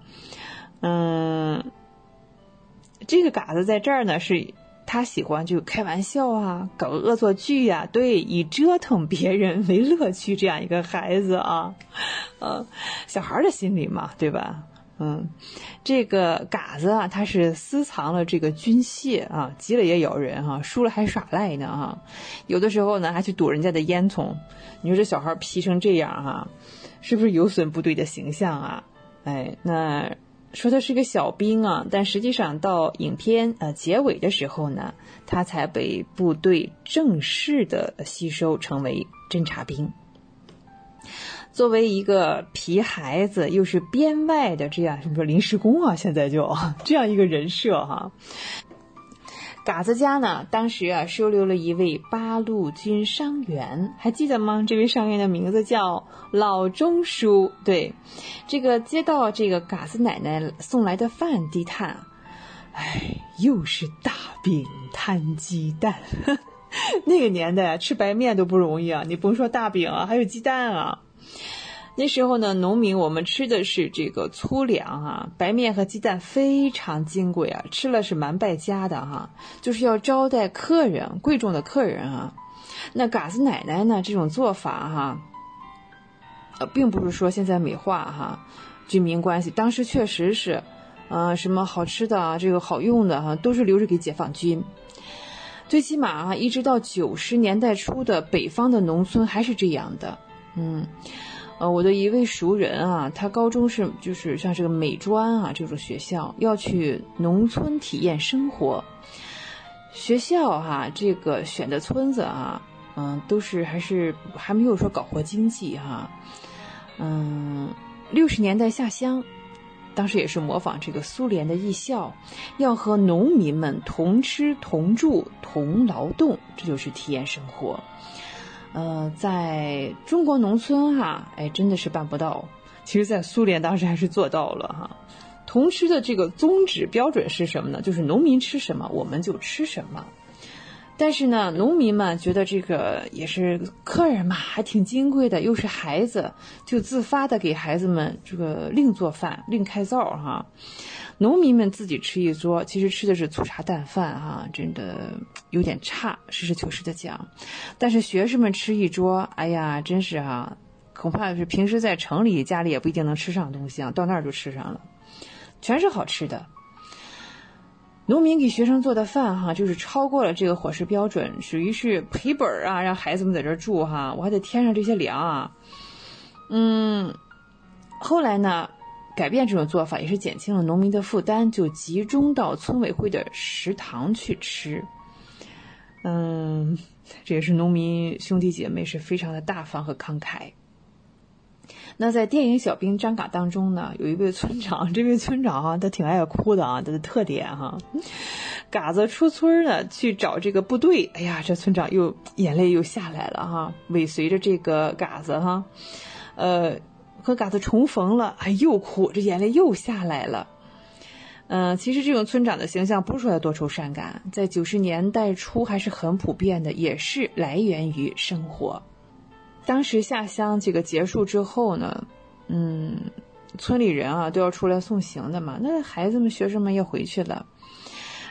嗯。这个嘎子在这儿呢，是他喜欢就开玩笑啊，搞恶作剧呀，对，以折腾别人为乐趣，这样一个孩子啊，呃，小孩的心理嘛，对吧？嗯，这个嘎子啊，他是私藏了这个军械啊，急了也咬人哈，输了还耍赖呢哈，有的时候呢还去躲人家的烟囱。你说这小孩皮成这样哈，是不是有损部队的形象啊？哎，那。说他是个小兵啊，但实际上到影片呃结尾的时候呢，他才被部队正式的吸收成为侦察兵。作为一个皮孩子，又是编外的这样什么临时工啊，现在就这样一个人设哈。嘎子家呢，当时啊收留了一位八路军伤员，还记得吗？这位伤员的名字叫老钟叔。对，这个接到这个嘎子奶奶送来的饭，低叹：“哎，又是大饼摊鸡蛋。”那个年代吃白面都不容易啊，你甭说大饼啊，还有鸡蛋啊。那时候呢，农民我们吃的是这个粗粮啊，白面和鸡蛋非常金贵啊，吃了是蛮败家的哈，就是要招待客人，贵重的客人啊。那嘎子奶奶呢，这种做法哈，呃，并不是说现在美化哈，军民关系，当时确实是，呃，什么好吃的啊，这个好用的哈，都是留着给解放军。最起码啊，一直到九十年代初的北方的农村还是这样的，嗯。呃，我的一位熟人啊，他高中是就是像这个美专啊这种学校，要去农村体验生活。学校哈，这个选的村子啊，嗯，都是还是还没有说搞活经济哈。嗯，六十年代下乡，当时也是模仿这个苏联的艺校，要和农民们同吃同住同劳动，这就是体验生活。呃，在中国农村哈，哎，真的是办不到。其实，在苏联当时还是做到了哈。同时的这个宗旨标准是什么呢？就是农民吃什么，我们就吃什么。但是呢，农民们觉得这个也是客人嘛，还挺金贵的，又是孩子，就自发的给孩子们这个另做饭、另开灶哈。农民们自己吃一桌，其实吃的是粗茶淡饭哈，真的有点差。实事求是的讲，但是学生们吃一桌，哎呀，真是哈，恐怕是平时在城里家里也不一定能吃上东西啊，到那儿就吃上了，全是好吃的。农民给学生做的饭哈，就是超过了这个伙食标准，属于是赔本啊，让孩子们在这儿住哈，我还得添上这些粮啊。嗯，后来呢？改变这种做法，也是减轻了农民的负担，就集中到村委会的食堂去吃。嗯，这也是农民兄弟姐妹是非常的大方和慷慨。那在电影《小兵张嘎》当中呢，有一位村长，这位村长哈，他挺爱哭的啊，他的特点哈。嘎子出村呢，去找这个部队，哎呀，这村长又眼泪又下来了哈，尾随着这个嘎子哈，呃，和嘎子重逢了，哎，又哭，这眼泪又下来了。嗯，其实这种村长的形象不是说他多愁善感，在九十年代初还是很普遍的，也是来源于生活。当时下乡这个结束之后呢，嗯，村里人啊都要出来送行的嘛，那孩子们、学生们要回去了，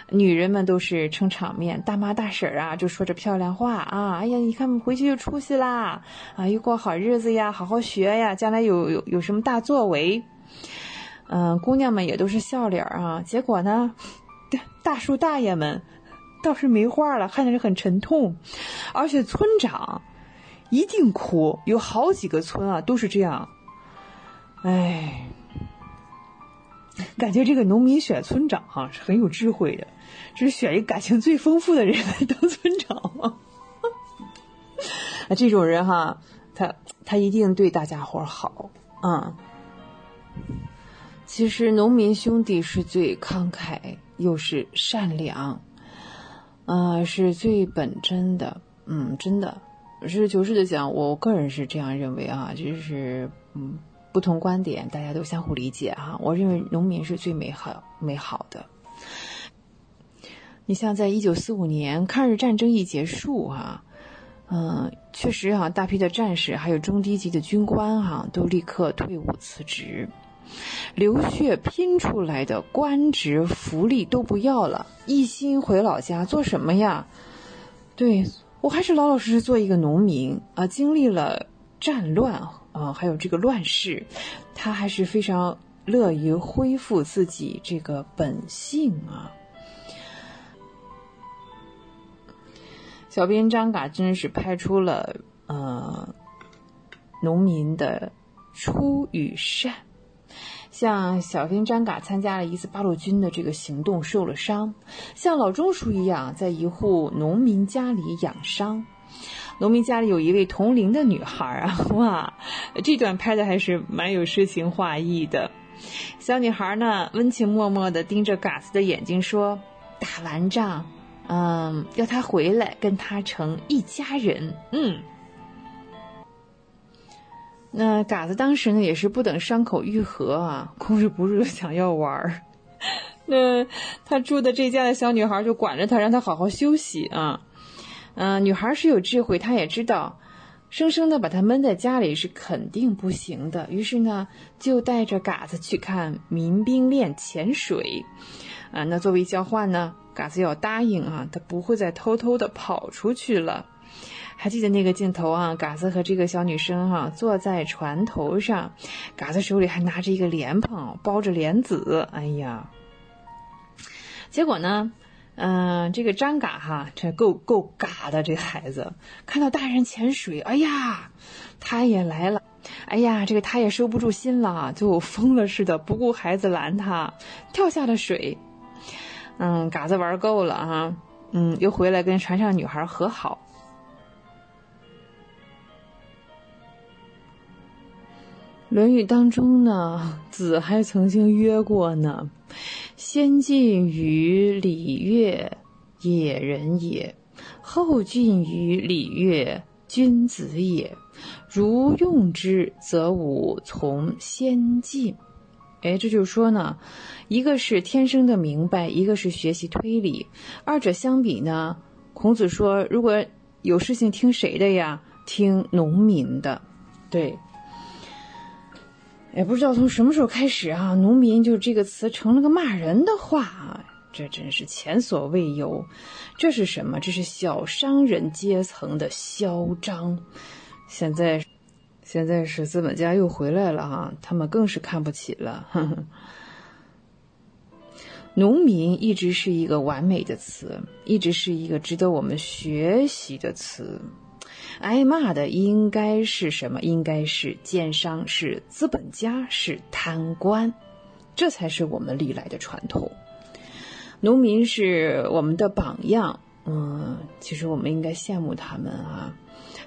女人们都是撑场面，大妈大婶啊就说着漂亮话啊，哎呀，你看回去有出息啦，啊，又过好日子呀，好好学呀，将来有有有什么大作为。嗯，姑娘们也都是笑脸啊。结果呢，大叔大爷们倒是没话了，看着是很沉痛。而且村长一定哭，有好几个村啊都是这样。哎，感觉这个农民选村长哈是很有智慧的，是选一个感情最丰富的人来当村长。啊，这种人哈，他他一定对大家伙好啊。其实农民兄弟是最慷慨，又是善良，啊，是最本真的。嗯，真的，实事求是的讲，我个人是这样认为啊，就是嗯，不同观点，大家都相互理解哈。我认为农民是最美好、美好的。你像在一九四五年抗日战争一结束哈，嗯，确实哈，大批的战士还有中低级的军官哈，都立刻退伍辞职。流血拼出来的官职福利都不要了，一心回老家做什么呀？对我还是老老实实做一个农民啊！经历了战乱啊，还有这个乱世，他还是非常乐于恢复自己这个本性啊。小编张嘎真是拍出了呃农民的出与善。像小兵张嘎参加了一次八路军的这个行动，受了伤；像老钟叔一样，在一户农民家里养伤。农民家里有一位同龄的女孩啊，哇，这段拍的还是蛮有诗情画意的。小女孩呢，温情脉脉地盯着嘎子的眼睛说：“打完仗，嗯，要他回来，跟他成一家人。”嗯。那嘎子当时呢，也是不等伤口愈合啊，控制不住想要玩儿。那他住的这家的小女孩就管着他，让他好好休息啊。嗯，女孩是有智慧，她也知道，生生的把他闷在家里是肯定不行的。于是呢，就带着嘎子去看民兵练潜水。啊，那作为交换呢，嘎子要答应啊，他不会再偷偷的跑出去了。还记得那个镜头啊？嘎子和这个小女生哈坐在船头上，嘎子手里还拿着一个莲蓬，包着莲子。哎呀，结果呢，嗯，这个张嘎哈这够够嘎的，这孩子看到大人潜水，哎呀，他也来了。哎呀，这个他也收不住心了，就疯了似的，不顾孩子拦他，跳下了水。嗯，嘎子玩够了哈，嗯，又回来跟船上女孩和好。《论语》当中呢，子还曾经曰过呢：“先进于礼乐，野人也；后进于礼乐，君子也。如用之，则吾从先进。”哎，这就是说呢，一个是天生的明白，一个是学习推理。二者相比呢，孔子说：“如果有事情听谁的呀？听农民的。”对。也不知道从什么时候开始啊，农民就这个词成了个骂人的话啊，这真是前所未有。这是什么？这是小商人阶层的嚣张。现在，现在是资本家又回来了啊，他们更是看不起了。农民一直是一个完美的词，一直是一个值得我们学习的词。挨骂的应该是什么？应该是奸商，是资本家，是贪官，这才是我们历来的传统。农民是我们的榜样，嗯，其实我们应该羡慕他们啊，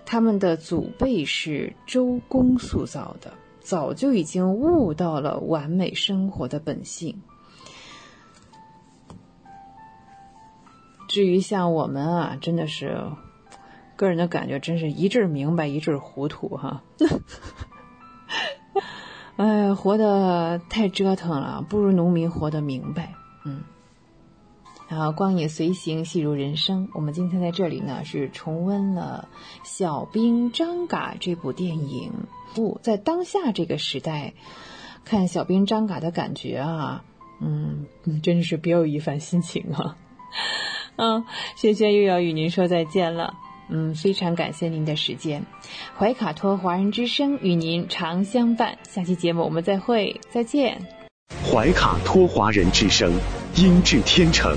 他们的祖辈是周公塑造的，早就已经悟到了完美生活的本性。至于像我们啊，真的是个人的感觉，真是一阵明白一阵糊涂哈。哎，活得太折腾了，不如农民活得明白。嗯。啊光影随行，戏如人生。我们今天在这里呢，是重温了《小兵张嘎》这部电影。不在当下这个时代，看《小兵张嘎》的感觉啊，嗯，真是别有一番心情啊。嗯，轩轩又要与您说再见了。嗯，非常感谢您的时间。怀卡托华人之声与您常相伴。下期节目我们再会，再见。怀卡托华人之声，音质天成。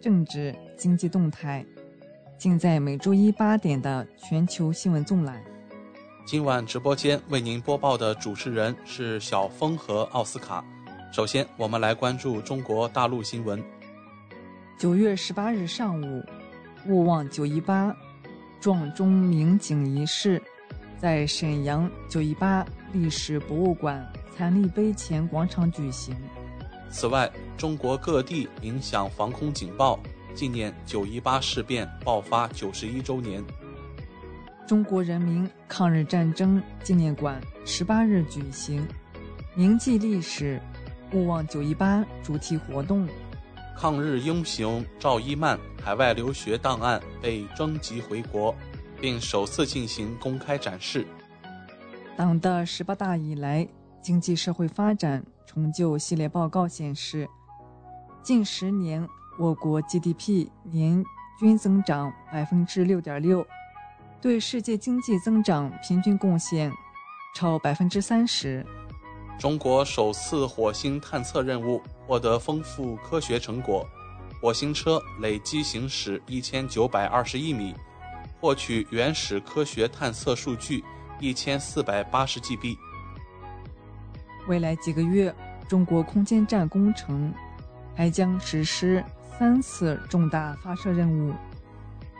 政治经济动态，尽在每周一八点的全球新闻纵览。今晚直播间为您播报的主持人是小峰和奥斯卡。首先，我们来关注中国大陆新闻。九月十八日上午，勿忘九一八撞钟鸣警仪式在沈阳九一八历史博物馆残历碑前广场举行。此外，中国各地鸣响防空警报，纪念九一八事变爆发九十一周年。中国人民抗日战争纪念馆十八日举行“铭记历史，勿忘九一八”主题活动。抗日英雄赵一曼海外留学档案被征集回国，并首次进行公开展示。党的十八大以来，经济社会发展。成就系列报告显示，近十年我国 GDP 年均增长百分之六点六，对世界经济增长平均贡献超百分之三十。中国首次火星探测任务获得丰富科学成果，火星车累计行驶一千九百二十一米，获取原始科学探测数据一千四百八十 GB。未来几个月，中国空间站工程还将实施三次重大发射任务。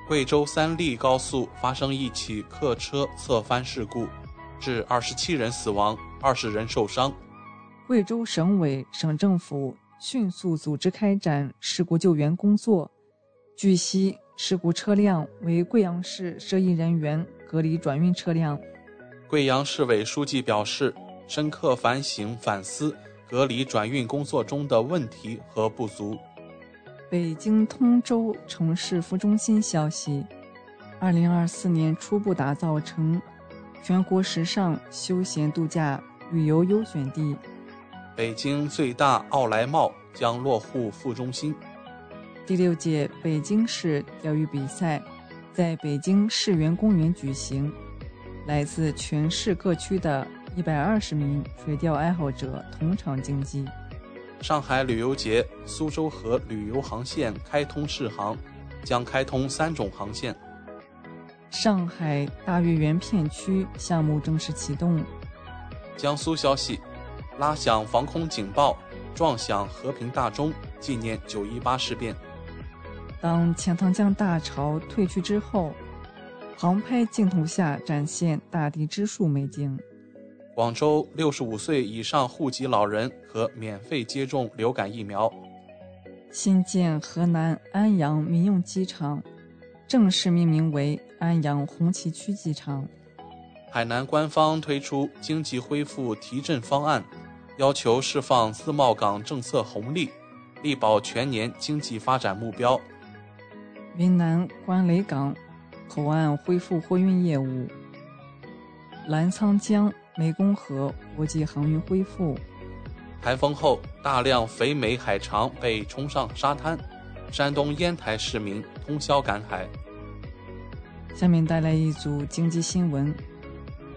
贵州三利高速发生一起客车侧翻事故，致二十七人死亡，二十人受伤。贵州省委、省政府迅速组织开展事故救援工作。据悉，事故车辆为贵阳市涉疫人员隔离转运车辆。贵阳市委书记表示。深刻反省反思隔离转运工作中的问题和不足。北京通州城市副中心消息：二零二四年初步打造成全国时尚休闲度假旅游优选地。北京最大奥莱帽将落户副中心。第六届北京市钓鱼比赛在北京世园公园举行，来自全市各区的。一百二十名垂钓爱好者同场竞技。上海旅游节苏州河旅游航线开通试航，将开通三种航线。上海大悦园片区项目正式启动。江苏消息，拉响防空警报，撞响和平大钟，纪念九一八事变。当钱塘江大潮退去之后，航拍镜头下展现大地之树美景。广州六十五岁以上户籍老人可免费接种流感疫苗。新建河南安阳民用机场，正式命名为安阳红旗区机场。海南官方推出经济恢复提振方案，要求释放自贸港政策红利，力保全年经济发展目标。云南关雷港口岸恢复货运业务。澜沧江、湄公河国际航运恢复。台风后，大量肥美海肠被冲上沙滩，山东烟台市民通宵赶海。下面带来一组经济新闻：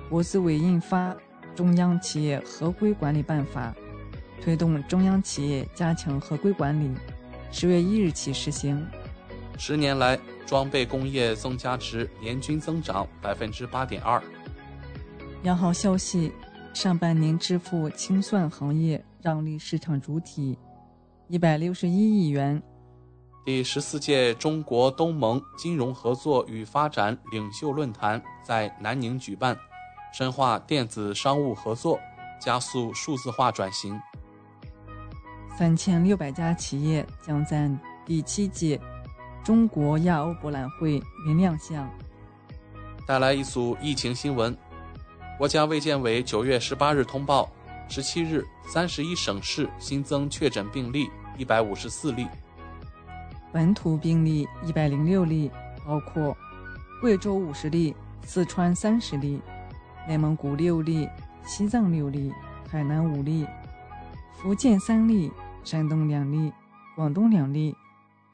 国资委印发《中央企业合规管理办法》，推动中央企业加强合规管理，十月一日起实行。十年来，装备工业增加值年均增长百分之八点二。央行消息：上半年支付清算行业让利市场主体一百六十一亿元。第十四届中国东盟金融合作与发展领袖论坛在南宁举办，深化电子商务合作，加速数字化转型。三千六百家企业将在第七届中国亚欧博览会云亮相。带来一组疫情新闻。国家卫健委九月十八日通报，十七日三十一省市新增确诊病例一百五十四例，本土病例一百零六例，包括贵州五十例、四川三十例、内蒙古六例、西藏六例、海南五例、福建三例、山东两例、广东两例、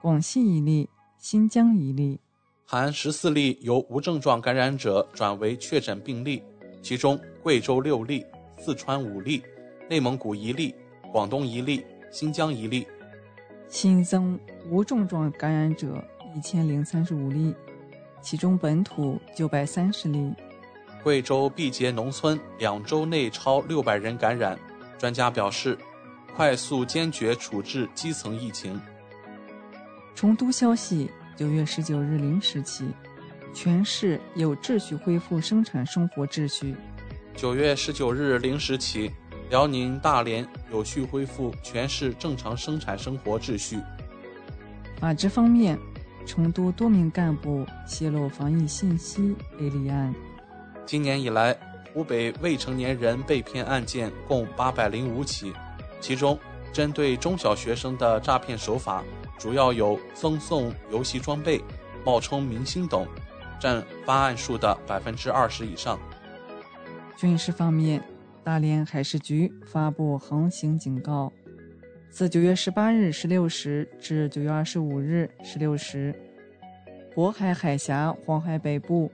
广西一例、新疆一例，含十四例由无症状感染者转为确诊病例。其中，贵州六例，四川五例，内蒙古一例，广东一例，新疆一例。新增无症状感染者一千零三十五例，其中本土九百三十例。贵州毕节农村两周内超六百人感染，专家表示，快速坚决处置基层疫情。成都消息：九月十九日零时起。全市有秩序恢复生产生活秩序。九月十九日零时起，辽宁大连有序恢复全市正常生产生活秩序。法治方面，成都多名干部泄露防疫信息被立案。今年以来，湖北未成年人被骗案件共八百零五起，其中针对中小学生的诈骗手法主要有赠送游戏装备、冒充明星等。占发案数的百分之二十以上。军事方面，大连海事局发布航行警告：自九月十八日十六时至九月二十五日十六时，渤海海峡、黄海北部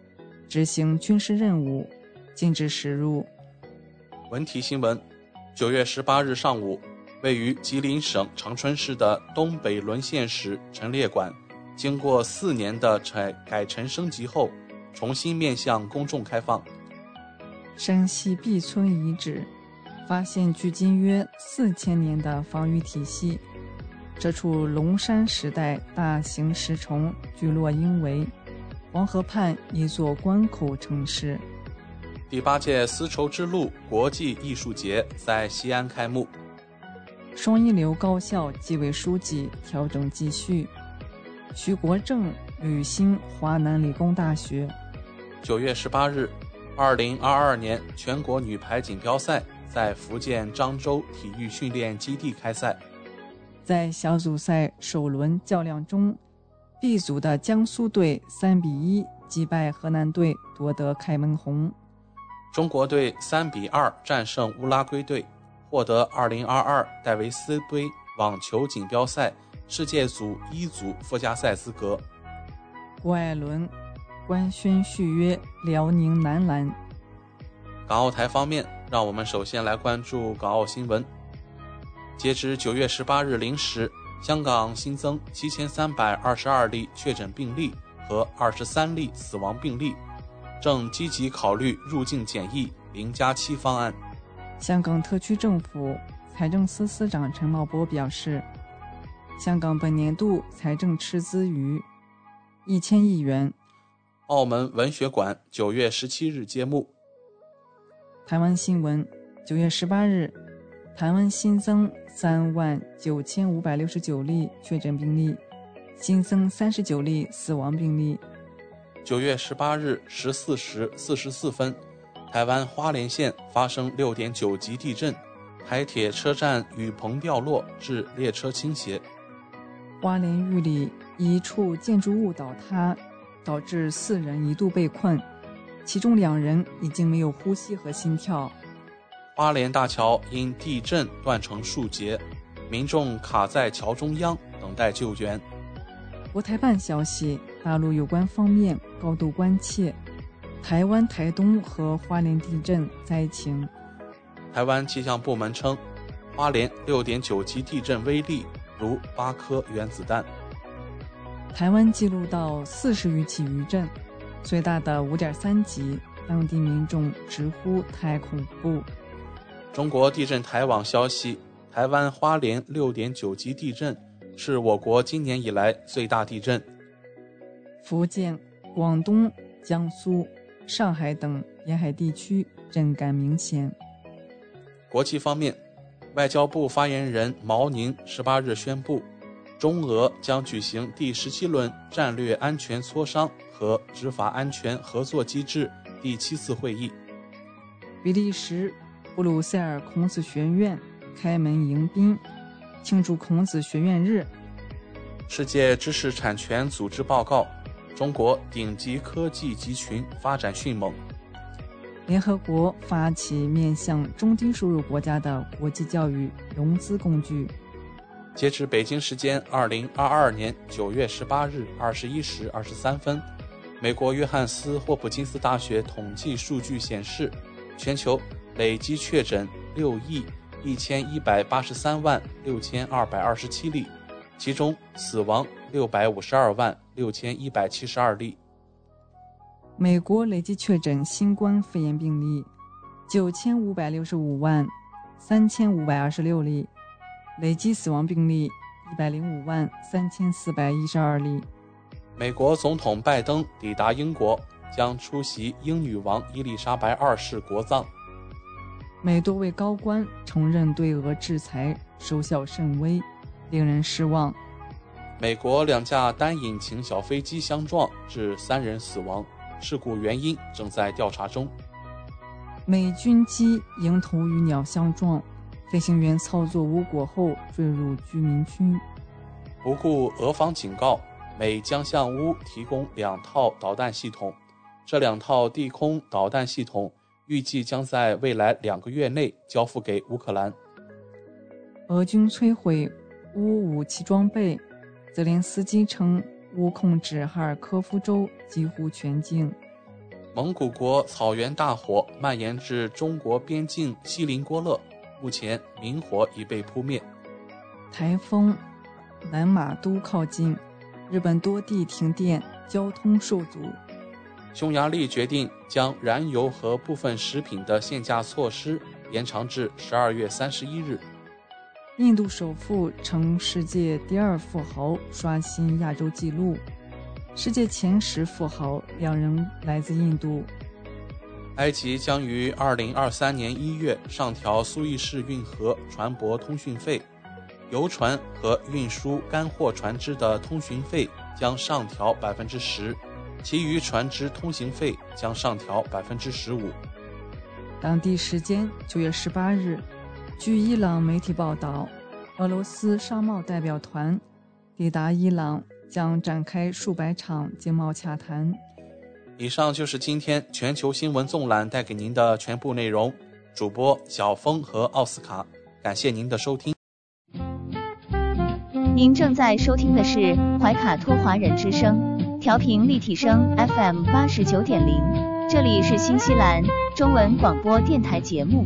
执行军事任务，禁止驶入。文体新闻：九月十八日上午，位于吉林省长春市的东北沦陷时陈列馆。经过四年的改改陈升级后，重新面向公众开放。山西毕村遗址发现距今约四千年的防御体系，这处龙山时代大型石虫聚落应为黄河畔一座关口城市。第八届丝绸之路国际艺术节在西安开幕。双一流高校纪委书记调整继续。徐国正履新华南理工大学。九月十八日，二零二二年全国女排锦标赛在福建漳州体育训练基地开赛。在小组赛首轮较量中，B 组的江苏队三比一击败河南队，夺得开门红。中国队三比二战胜乌拉圭队，获得二零二二戴维斯杯网球锦标赛。世界组一组附加赛资格。郭艾伦官宣续约辽宁男篮。港澳台方面，让我们首先来关注港澳新闻。截至九月十八日零时，香港新增七千三百二十二例确诊病例和二十三例死亡病例，正积极考虑入境检疫零加七方案。香港特区政府财政司司长陈茂波表示。香港本年度财政赤字逾一千亿元。澳门文学馆九月十七日揭幕。台湾新闻：九月十八日，台湾新增三万九千五百六十九例确诊病例，新增三十九例死亡病例。九月十八日十四时四十四分，台湾花莲县发生六点九级地震，台铁车站雨棚掉落致列车倾斜。花莲玉里一处建筑物倒塌。导致四人一度被困，其中两人已经没有呼吸和心跳。花莲大桥因地震断成数节，民众卡在桥中央等待救援。国台办消息，大陆有关方面高度关切台湾台东和花莲地震灾情。台湾气象部门称，花莲六点九级地震威力如八颗原子弹。台湾记录到四十余起余震，最大的五点三级，当地民众直呼太恐怖。中国地震台网消息，台湾花莲六点九级地震是我国今年以来最大地震。福建、广东、江苏、上海等沿海地区震感明显。国际方面，外交部发言人毛宁十八日宣布。中俄将举行第十七轮战略安全磋商和执法安全合作机制第七次会议。比利时布鲁塞尔孔子学院开门迎宾，庆祝孔子学院日。世界知识产权组织报告：中国顶级科技集群发展迅猛。联合国发起面向中低收入国家的国际教育融资工具。截至北京时间二零二二年九月十八日二十一时二十三分，美国约翰斯霍普金斯大学统计数据显示，全球累计确诊六亿一千一百八十三万六千二百二十七例，其中死亡六百五十二万六千一百七十二例。美国累计确诊新冠肺炎病例九千五百六十五万三千五百二十六例。累计死亡病例一百零五万三千四百一十二例。美国总统拜登抵达英国，将出席英女王伊丽莎白二世国葬。美多位高官承认对俄制裁收效甚微，令人失望。美国两架单引擎小飞机相撞，致三人死亡，事故原因正在调查中。美军机迎头与鸟相撞。飞行员操作无果后坠入居民区，不顾俄方警告，美将向乌提供两套导弹系统。这两套地空导弹系统预计将在未来两个月内交付给乌克兰。俄军摧毁乌武器装备，泽连斯基称乌控制哈尔科夫州几乎全境。蒙古国草原大火蔓延至中国边境锡林郭勒。目前明火已被扑灭。台风南马都靠近，日本多地停电，交通受阻。匈牙利决定将燃油和部分食品的限价措施延长至十二月三十一日。印度首富成世界第二富豪，刷新亚洲纪录。世界前十富豪两人来自印度。埃及将于二零二三年一月上调苏伊士运河船舶通讯费，游船和运输干货船只的通讯费将上调百分之十，其余船只通行费将上调百分之十五。当地时间九月十八日，据伊朗媒体报道，俄罗斯商贸代表团抵达伊朗，将展开数百场经贸洽谈。以上就是今天全球新闻纵览带给您的全部内容。主播小峰和奥斯卡，感谢您的收听。您正在收听的是怀卡托华人之声，调频立体声 FM 八十九点零，这里是新西兰中文广播电台节目。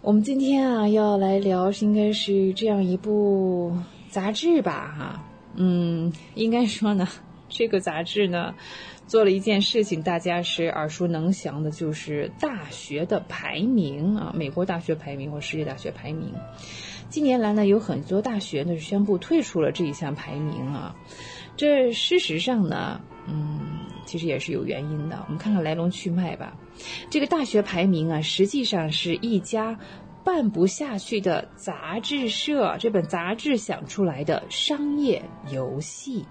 我们今天啊要来聊，应该是这样一部杂志吧，哈，嗯，应该说呢，这个杂志呢做了一件事情，大家是耳熟能详的，就是大学的排名啊，美国大学排名或世界大学排名。近年来呢，有很多大学呢是宣布退出了这一项排名啊，这事实上呢，嗯，其实也是有原因的。我们看看来龙去脉吧。这个大学排名啊，实际上是一家办不下去的杂志社这本杂志想出来的商业游戏。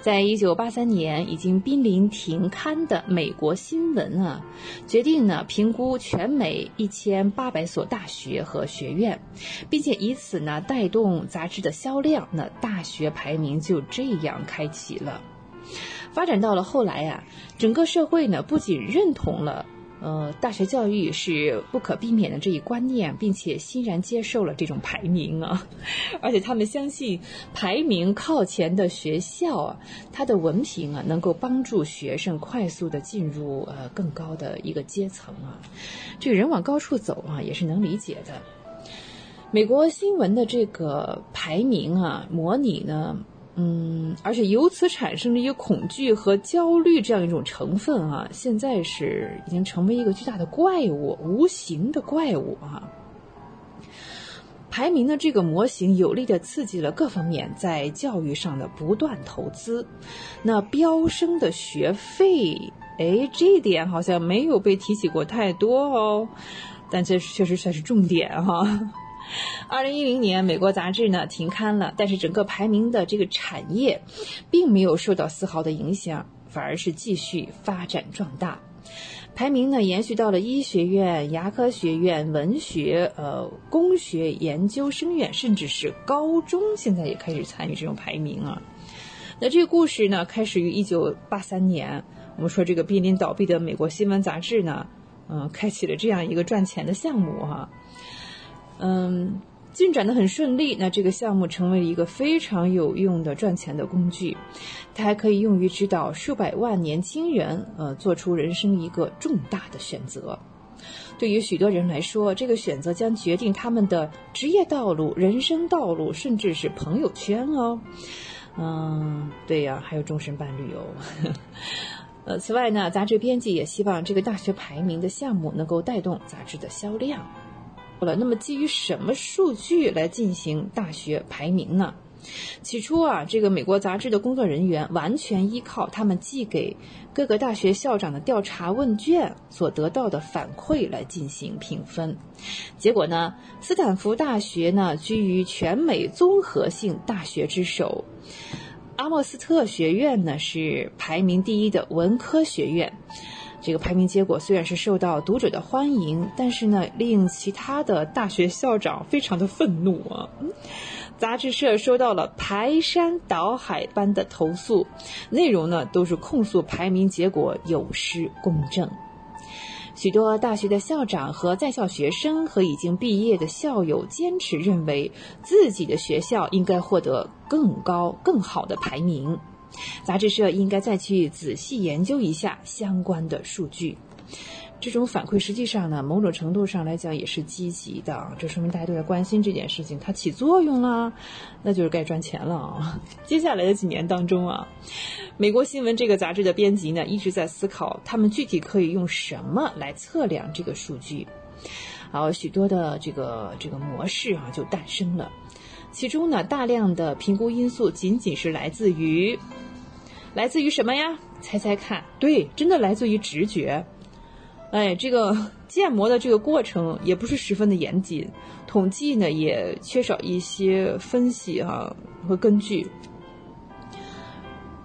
在一九八三年已经濒临停刊的《美国新闻》啊，决定呢评估全美一千八百所大学和学院，并且以此呢带动杂志的销量，那大学排名就这样开启了。发展到了后来啊，整个社会呢不仅认同了。呃，大学教育是不可避免的这一观念，并且欣然接受了这种排名啊，而且他们相信排名靠前的学校啊，它的文凭啊，能够帮助学生快速的进入呃更高的一个阶层啊，这个人往高处走啊，也是能理解的。美国新闻的这个排名啊，模拟呢。嗯，而且由此产生的一个恐惧和焦虑这样一种成分啊，现在是已经成为一个巨大的怪物，无形的怪物啊。排名的这个模型有力的刺激了各方面在教育上的不断投资，那飙升的学费，哎，这一点好像没有被提起过太多哦，但这确实算是重点哈。二零一零年，美国杂志呢停刊了，但是整个排名的这个产业，并没有受到丝毫的影响，反而是继续发展壮大。排名呢延续到了医学院、牙科学院、文学、呃工学研究生院，甚至是高中，现在也开始参与这种排名啊。那这个故事呢，开始于一九八三年，我们说这个濒临倒闭的美国新闻杂志呢，嗯，开启了这样一个赚钱的项目哈。嗯，进展的很顺利。那这个项目成为了一个非常有用的赚钱的工具，它还可以用于指导数百万年轻人，呃，做出人生一个重大的选择。对于许多人来说，这个选择将决定他们的职业道路、人生道路，甚至是朋友圈哦。嗯，对呀，还有终身伴侣哦。呃，此外呢，杂志编辑也希望这个大学排名的项目能够带动杂志的销量。那么基于什么数据来进行大学排名呢？起初啊，这个美国杂志的工作人员完全依靠他们寄给各个大学校长的调查问卷所得到的反馈来进行评分。结果呢，斯坦福大学呢居于全美综合性大学之首，阿莫斯特学院呢是排名第一的文科学院。这个排名结果虽然是受到读者的欢迎，但是呢，令其他的大学校长非常的愤怒啊！杂志社收到了排山倒海般的投诉，内容呢都是控诉排名结果有失公正。许多大学的校长和在校学生和已经毕业的校友坚持认为，自己的学校应该获得更高、更好的排名。杂志社应该再去仔细研究一下相关的数据。这种反馈实际上呢，某种程度上来讲也是积极的，这说明大家都在关心这件事情，它起作用了，那就是该赚钱了啊。接下来的几年当中啊，美国新闻这个杂志的编辑呢一直在思考，他们具体可以用什么来测量这个数据。好，许多的这个这个模式啊就诞生了。其中呢，大量的评估因素仅仅是来自于，来自于什么呀？猜猜看？对，真的来自于直觉。哎，这个建模的这个过程也不是十分的严谨，统计呢也缺少一些分析哈和根据。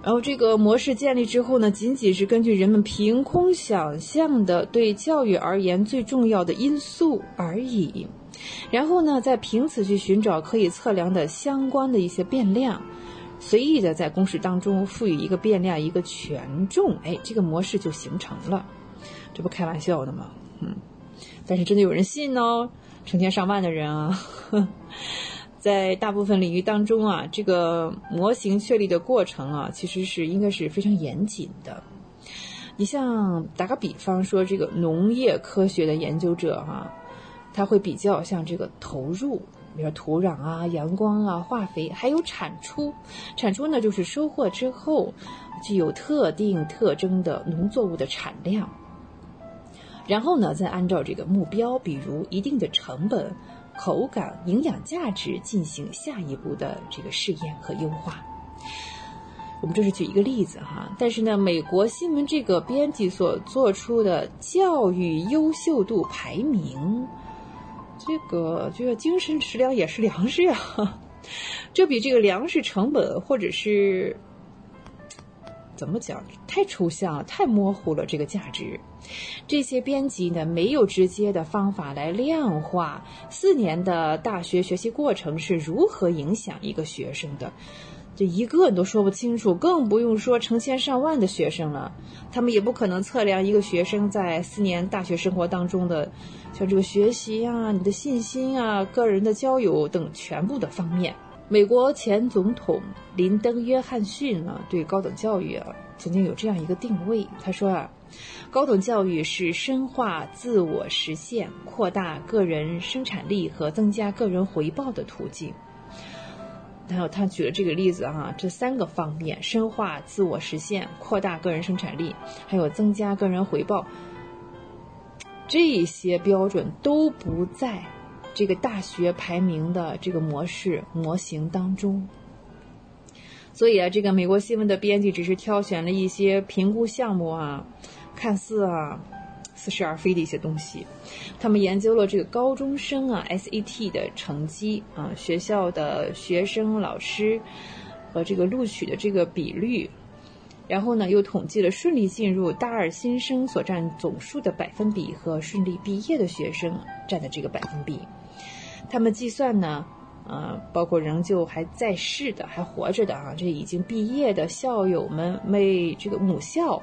然后这个模式建立之后呢，仅仅是根据人们凭空想象的对教育而言最重要的因素而已。然后呢，再凭此去寻找可以测量的相关的一些变量，随意的在公式当中赋予一个变量一个权重，哎，这个模式就形成了。这不开玩笑的吗？嗯，但是真的有人信哦，成千上万的人啊。在大部分领域当中啊，这个模型确立的过程啊，其实是应该是非常严谨的。你像打个比方说，这个农业科学的研究者哈，它会比较像这个投入，比如土壤啊、阳光啊、化肥，还有产出。产出呢，就是收获之后具有特定特征的农作物的产量。然后呢，再按照这个目标，比如一定的成本。口感、营养价值进行下一步的这个试验和优化。我们这是举一个例子哈，但是呢，美国新闻这个编辑所做出的教育优秀度排名，这个这个精神食粮也是粮食呀，这比这个粮食成本或者是。怎么讲？太抽象了，太模糊了。这个价值，这些编辑呢，没有直接的方法来量化四年的大学学习过程是如何影响一个学生的，这一个你都说不清楚，更不用说成千上万的学生了。他们也不可能测量一个学生在四年大学生活当中的，像这个学习啊、你的信心啊、个人的交友等全部的方面。美国前总统林登·约翰逊呢，对高等教育啊，曾经有这样一个定位。他说啊，高等教育是深化自我实现、扩大个人生产力和增加个人回报的途径。然后他举了这个例子啊，这三个方面：深化自我实现、扩大个人生产力，还有增加个人回报。这些标准都不在。这个大学排名的这个模式模型当中，所以啊，这个美国新闻的编辑只是挑选了一些评估项目啊，看似啊似是而非的一些东西。他们研究了这个高中生啊 SAT 的成绩啊，学校的学生、老师和这个录取的这个比率，然后呢，又统计了顺利进入大二新生所占总数的百分比和顺利毕业的学生占的这个百分比。他们计算呢，呃，包括仍旧还在世的、还活着的啊，这已经毕业的校友们为这个母校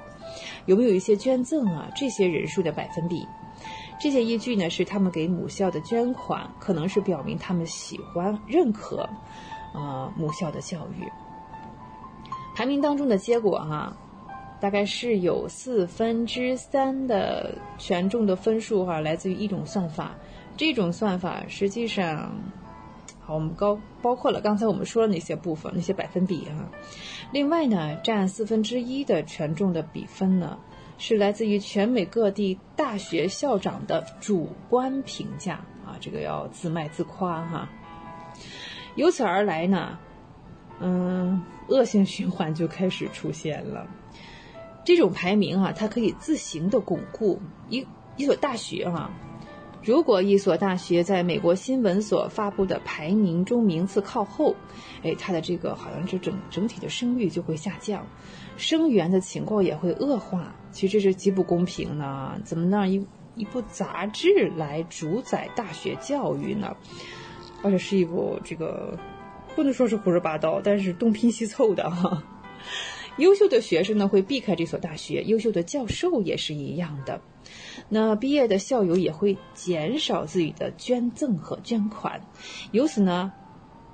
有没有一些捐赠啊？这些人数的百分比，这些依据呢是他们给母校的捐款，可能是表明他们喜欢、认可，呃，母校的教育。排名当中的结果哈，大概是有四分之三的权重的分数哈，来自于一种算法。这种算法实际上，好，我们高包括了刚才我们说的那些部分，那些百分比啊。另外呢，占四分之一的权重的比分呢，是来自于全美各地大学校长的主观评价啊，这个要自卖自夸哈。由此而来呢，嗯，恶性循环就开始出现了。这种排名啊，它可以自行的巩固一一所大学哈。如果一所大学在美国新闻所发布的排名中名次靠后，哎，它的这个好像这整整体的声誉就会下降，生源的情况也会恶化。其实这是极不公平呢？怎么让一一部杂志来主宰大学教育呢？而且是一部这个不能说是胡说八道，但是东拼西凑的哈。优秀的学生呢会避开这所大学，优秀的教授也是一样的。那毕业的校友也会减少自己的捐赠和捐款，由此呢，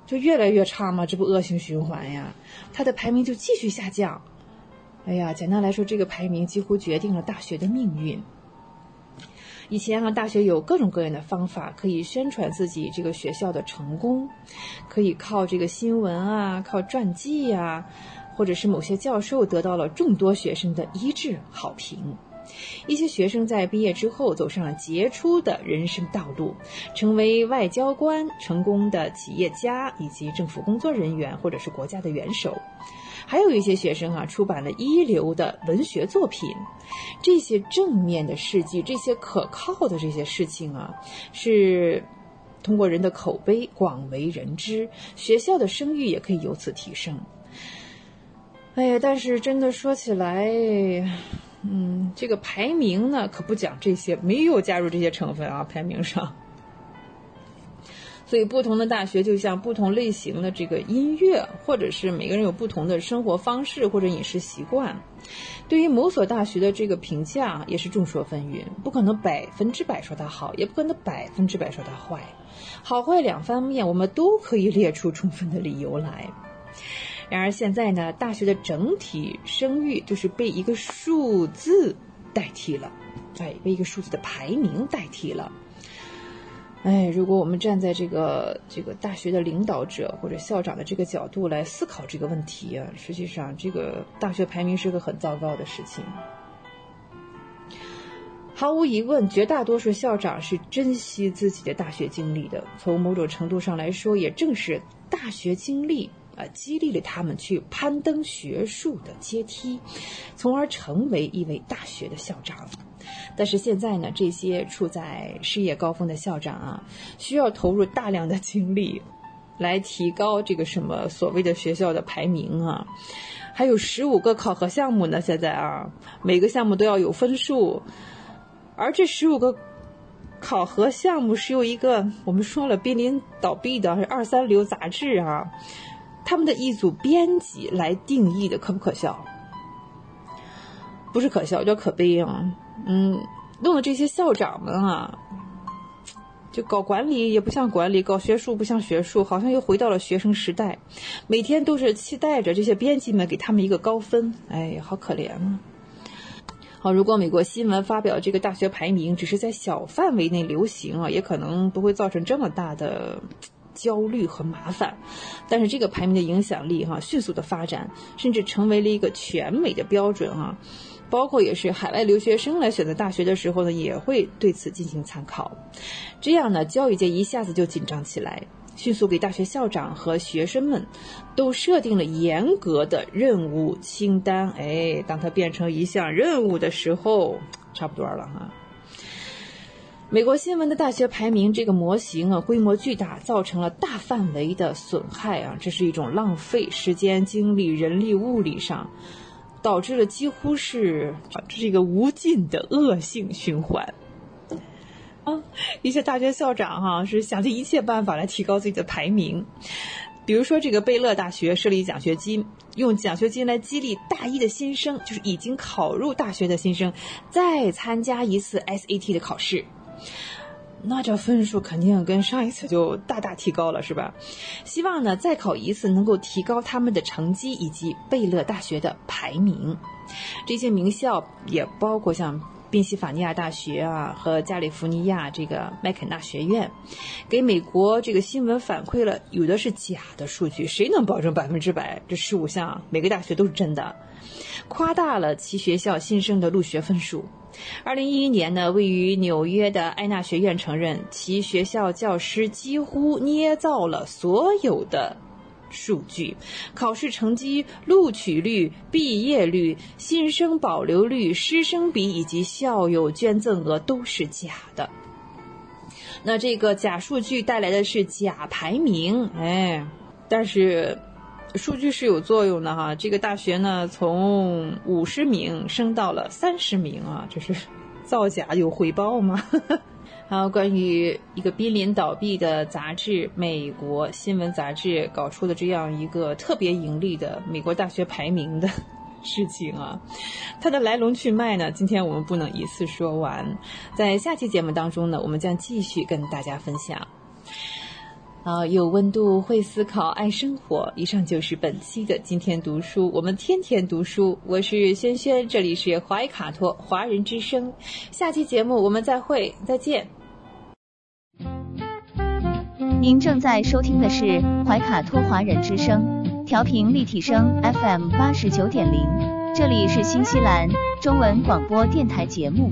就越来越差嘛，这不恶性循环呀？他的排名就继续下降。哎呀，简单来说，这个排名几乎决定了大学的命运。以前啊，大学有各种各样的方法可以宣传自己这个学校的成功，可以靠这个新闻啊，靠传记呀，或者是某些教授得到了众多学生的一致好评。一些学生在毕业之后走上了杰出的人生道路，成为外交官、成功的企业家以及政府工作人员，或者是国家的元首。还有一些学生啊，出版了一流的文学作品。这些正面的事迹，这些可靠的这些事情啊，是通过人的口碑广为人知，学校的声誉也可以由此提升。哎呀，但是真的说起来，嗯，这个排名呢，可不讲这些，没有加入这些成分啊，排名上。所以，不同的大学就像不同类型的这个音乐，或者是每个人有不同的生活方式或者饮食习惯。对于某所大学的这个评价也是众说纷纭，不可能百分之百说它好，也不可能百分之百说它坏。好坏两方面，我们都可以列出充分的理由来。然而现在呢，大学的整体声誉就是被一个数字代替了，哎，被一个数字的排名代替了。哎，如果我们站在这个这个大学的领导者或者校长的这个角度来思考这个问题啊，实际上这个大学排名是个很糟糕的事情。毫无疑问，绝大多数校长是珍惜自己的大学经历的。从某种程度上来说，也正是大学经历啊，激励了他们去攀登学术的阶梯，从而成为一位大学的校长。但是现在呢，这些处在事业高峰的校长啊，需要投入大量的精力，来提高这个什么所谓的学校的排名啊。还有十五个考核项目呢，现在啊，每个项目都要有分数，而这十五个考核项目是由一个我们说了濒临倒闭的二三流杂志啊，他们的一组编辑来定义的，可不可笑？不是可笑，叫可悲啊！嗯，弄得这些校长们啊，就搞管理也不像管理，搞学术不像学术，好像又回到了学生时代。每天都是期待着这些编辑们给他们一个高分，哎，好可怜啊！好，如果美国新闻发表这个大学排名只是在小范围内流行啊，也可能不会造成这么大的焦虑和麻烦。但是这个排名的影响力哈，迅速的发展，甚至成为了一个全美的标准啊。包括也是海外留学生来选择大学的时候呢，也会对此进行参考。这样呢，教育界一下子就紧张起来，迅速给大学校长和学生们都设定了严格的任务清单。哎，当它变成一项任务的时候，差不多了哈。美国新闻的大学排名这个模型啊，规模巨大，造成了大范围的损害啊，这是一种浪费时间、精力、人力、物力上。导致了几乎是这是一个无尽的恶性循环啊！一些大学校长哈是想尽一切办法来提高自己的排名，比如说这个贝勒大学设立奖学金，用奖学金来激励大一的新生，就是已经考入大学的新生，再参加一次 SAT 的考试。那这分数肯定跟上一次就大大提高了，是吧？希望呢再考一次能够提高他们的成绩以及贝勒大学的排名。这些名校也包括像宾夕法尼亚大学啊和加利福尼亚这个麦肯纳学院，给美国这个新闻反馈了有的是假的数据，谁能保证百分之百这十五项每个大学都是真的？夸大了其学校新生的入学分数。二零一一年呢，位于纽约的埃纳学院承认，其学校教师几乎捏造了所有的数据，考试成绩、录取率、毕业率、新生保留率、师生比以及校友捐赠额都是假的。那这个假数据带来的是假排名，哎，但是。数据是有作用的哈，这个大学呢从五十名升到了三十名啊，这是造假有回报吗？好，关于一个濒临倒闭的杂志《美国新闻杂志》搞出的这样一个特别盈利的美国大学排名的事情啊，它的来龙去脉呢，今天我们不能一次说完，在下期节目当中呢，我们将继续跟大家分享。啊，有温度，会思考，爱生活。以上就是本期的今天读书，我们天天读书。我是轩轩，这里是怀卡托华人之声。下期节目我们再会，再见。您正在收听的是怀卡托华人之声，调频立体声 FM 八十九点零，这里是新西兰。中文广播电台节目。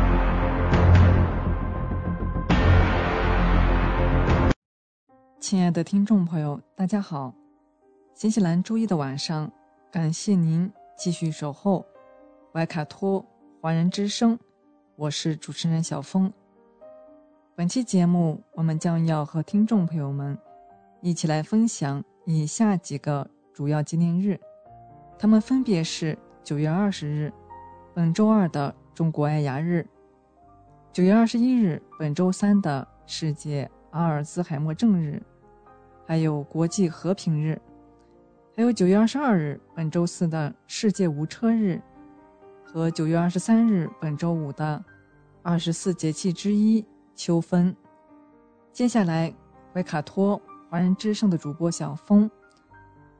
亲爱的听众朋友，大家好！新西兰周一的晚上，感谢您继续守候怀卡托华人之声，我是主持人小峰。本期节目，我们将要和听众朋友们一起来分享以下几个主要纪念日，他们分别是九月二十日，本周二的中国爱牙日；九月二十一日，本周三的世界阿尔兹海默症日。还有国际和平日，还有九月二十二日本周四的世界无车日，和九月二十三日本周五的二十四节气之一秋分。接下来，维卡托华人之声的主播小峰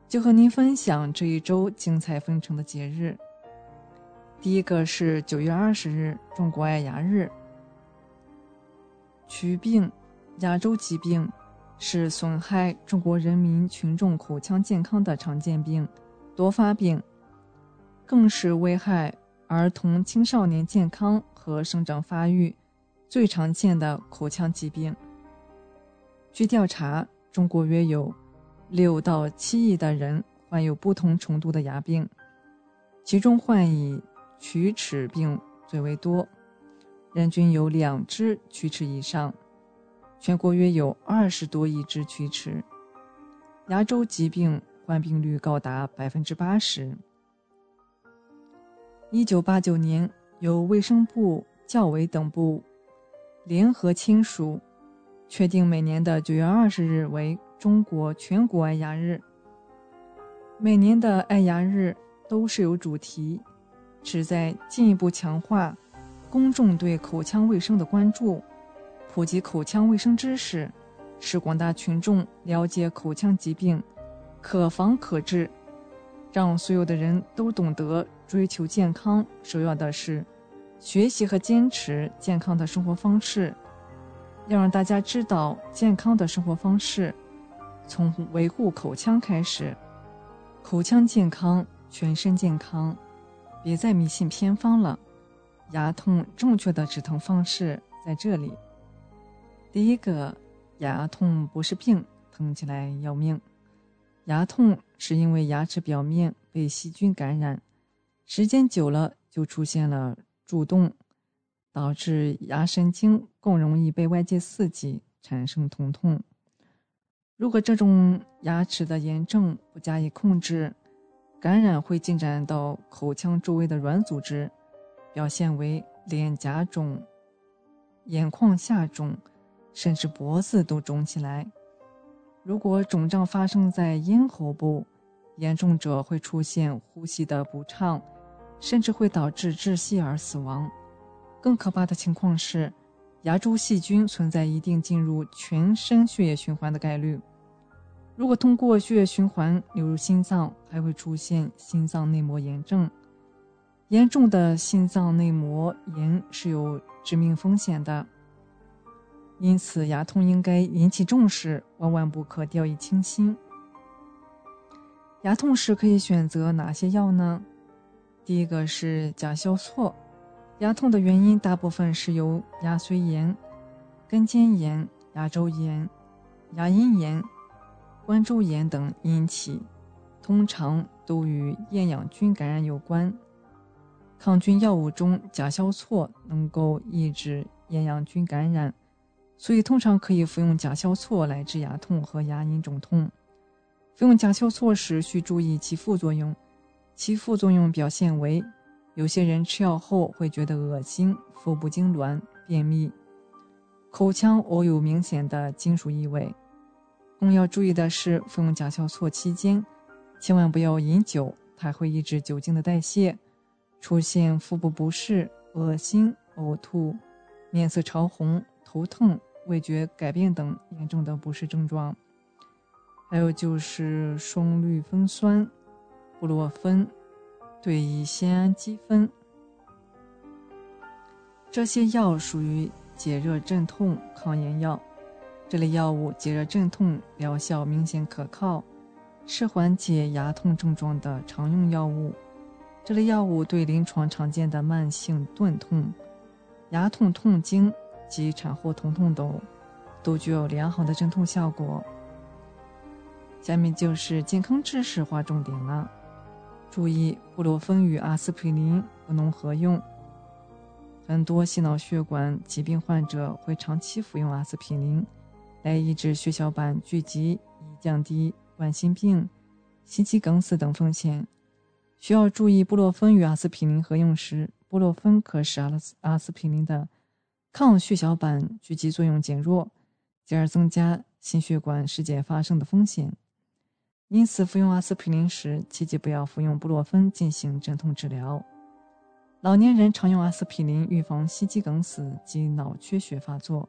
就和您分享这一周精彩纷呈的节日。第一个是九月二十日中国爱牙日，龋病，牙周疾病。是损害中国人民群众口腔健康的常见病、多发病，更是危害儿童青少年健康和生长发育最常见的口腔疾病。据调查，中国约有六到七亿的人患有不同程度的牙病，其中患以龋齿病最为多，人均有两只龋齿以上。全国约有二十多亿只龋齿，牙周疾病患病率高达百分之八十。一九八九年，由卫生部、教委等部联合签署，确定每年的九月二十日为中国全国爱牙日。每年的爱牙日都是有主题，旨在进一步强化公众对口腔卫生的关注。普及口腔卫生知识，使广大群众了解口腔疾病可防可治，让所有的人都懂得追求健康。首要的是学习和坚持健康的生活方式，要让大家知道健康的生活方式，从维护口腔开始。口腔健康，全身健康，别再迷信偏方了。牙痛正确的止疼方式在这里。第一个，牙痛不是病，疼起来要命。牙痛是因为牙齿表面被细菌感染，时间久了就出现了蛀洞，导致牙神经更容易被外界刺激，产生疼痛。如果这种牙齿的炎症不加以控制，感染会进展到口腔周围的软组织，表现为脸颊肿、眼眶下肿。甚至脖子都肿起来。如果肿胀发生在咽喉部，严重者会出现呼吸的不畅，甚至会导致窒息而死亡。更可怕的情况是，牙周细菌存在一定进入全身血液循环的概率。如果通过血液循环流入心脏，还会出现心脏内膜炎症。严重的心脏内膜炎是有致命风险的。因此，牙痛应该引起重视，万万不可掉以轻心。牙痛时可以选择哪些药呢？第一个是甲硝唑。牙痛的原因大部分是由牙髓炎、根尖炎、牙周炎、牙龈炎、关周炎等引起，通常都与厌氧菌感染有关。抗菌药物中，甲硝唑能够抑制厌氧菌感染。所以，通常可以服用甲硝唑来治牙痛和牙龈肿痛。服用甲硝唑时需注意其副作用，其副作用表现为：有些人吃药后会觉得恶心、腹部痉挛、便秘、口腔偶有明显的金属异味。更要注意的是，服用甲硝唑期间，千万不要饮酒，它会抑制酒精的代谢，出现腹部不适、恶心、呕吐、面色潮红、头痛、味觉改变等严重的不适症状。还有就是双氯芬酸、布洛芬、对乙酰氨基酚，这些药属于解热镇痛、抗炎药。这类药物解热镇痛疗效明显可靠，是缓解牙痛症状的常用药物。这类药物对临床常见的慢性钝痛、牙痛、痛经及产后疼痛等，都具有良好的镇痛效果。下面就是健康知识划重点了，注意布洛芬与阿司匹林不能合用。很多心脑血管疾病患者会长期服用阿司匹林。来抑制血小板聚集，以降低冠心病、心肌梗死等风险。需要注意，布洛芬与阿司匹林合用时，布洛芬可使阿司阿司匹林的抗血小板聚集作用减弱，进而增加心血管事件发生的风险。因此，服用阿司匹林时，切记不要服用布洛芬进行镇痛治疗。老年人常用阿司匹林预防心肌梗死及脑缺血发作。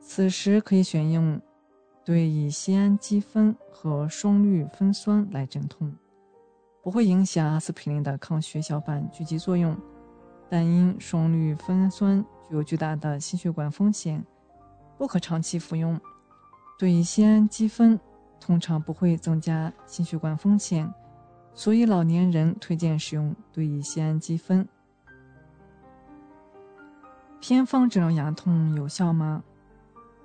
此时可以选用对乙酰氨基酚和双氯芬酸来镇痛，不会影响阿司匹林的抗血小板聚集作用，但因双氯芬酸具有巨大的心血管风险，不可长期服用。对乙酰氨基酚通常不会增加心血管风险，所以老年人推荐使用对乙酰氨基酚。偏方治疗牙痛有效吗？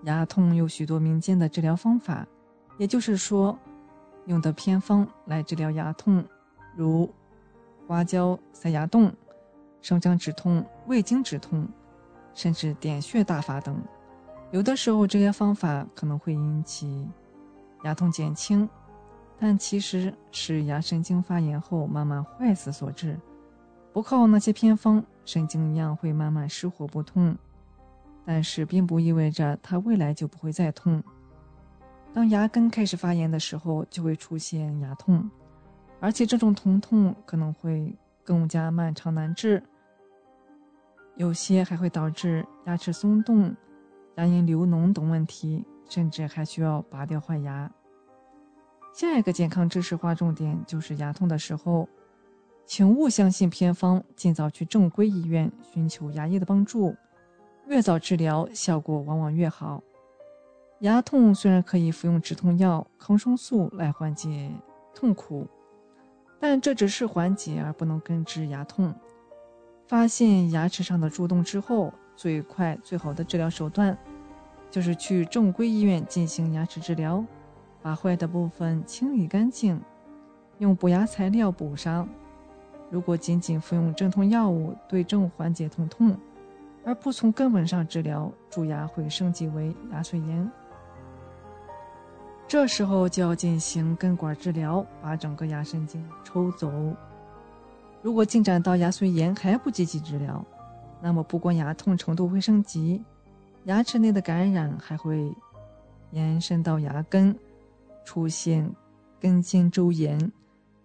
牙痛有许多民间的治疗方法，也就是说，用的偏方来治疗牙痛，如花椒塞牙洞、生姜止痛、味精止痛，甚至点穴大法等。有的时候，这些方法可能会引起牙痛减轻，但其实是牙神经发炎后慢慢坏死所致。不靠那些偏方，神经一样会慢慢失火不痛。但是并不意味着它未来就不会再痛。当牙根开始发炎的时候，就会出现牙痛，而且这种疼痛可能会更加漫长难治，有些还会导致牙齿松动、牙龈流脓等问题，甚至还需要拔掉坏牙。下一个健康知识划重点就是牙痛的时候，请勿相信偏方，尽早去正规医院寻求牙医的帮助。越早治疗，效果往往越好。牙痛虽然可以服用止痛药、抗生素来缓解痛苦，但这只是缓解而不能根治牙痛。发现牙齿上的蛀洞之后，最快最好的治疗手段就是去正规医院进行牙齿治疗，把坏的部分清理干净，用补牙材料补上。如果仅仅服用镇痛药物，对症缓解疼痛。而不从根本上治疗，蛀牙会升级为牙髓炎。这时候就要进行根管治疗，把整个牙神经抽走。如果进展到牙髓炎还不积极治疗，那么不光牙痛程度会升级，牙齿内的感染还会延伸到牙根，出现根茎周炎。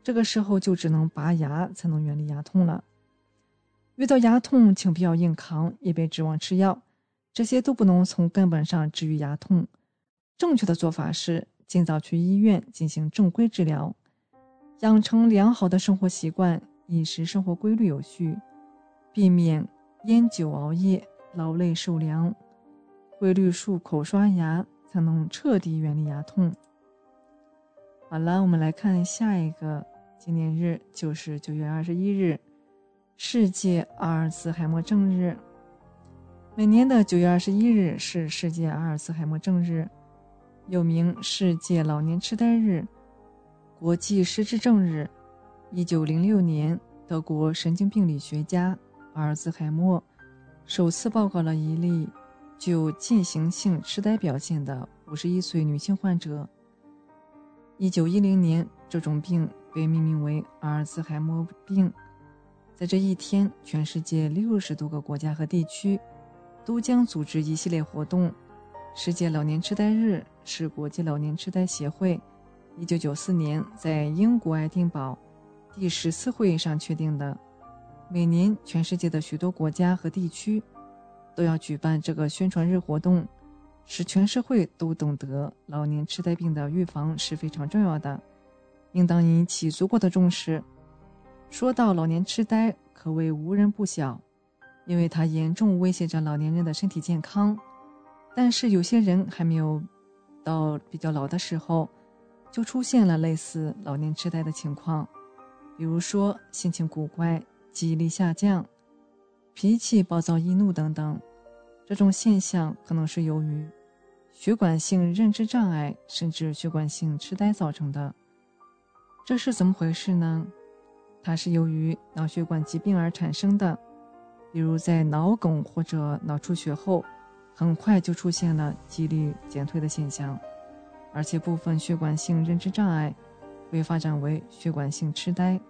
这个时候就只能拔牙才能远离牙痛了。遇到牙痛，请不要硬扛，也别指望吃药，这些都不能从根本上治愈牙痛。正确的做法是尽早去医院进行正规治疗，养成良好的生活习惯，饮食生活规律有序，避免烟酒熬夜、劳累受凉，规律漱口刷牙，才能彻底远离牙痛。好了，我们来看下一个纪念日，就是九月二十一日。世界阿尔茨海默症日，每年的九月二十一日是世界阿尔茨海默症日，又名世界老年痴呆日、国际失智症日。一九零六年，德国神经病理学家阿尔茨海默首次报告了一例具有进行性痴呆表现的五十一岁女性患者。一九一零年，这种病被命名为阿尔茨海默病。在这一天，全世界六十多个国家和地区都将组织一系列活动。世界老年痴呆日是国际老年痴呆协会一九九四年在英国爱丁堡第十次会议上确定的。每年全世界的许多国家和地区都要举办这个宣传日活动，使全社会都懂得老年痴呆病的预防是非常重要的，应当引起足够的重视。说到老年痴呆，可谓无人不晓，因为它严重威胁着老年人的身体健康。但是有些人还没有到比较老的时候，就出现了类似老年痴呆的情况，比如说心情古怪。记忆力下降、脾气暴躁易怒等等，这种现象可能是由于血管性认知障碍甚至血管性痴呆造成的。这是怎么回事呢？它是由于脑血管疾病而产生的，比如在脑梗或者脑出血后，很快就出现了记忆力减退的现象，而且部分血管性认知障碍会发展为血管性痴呆。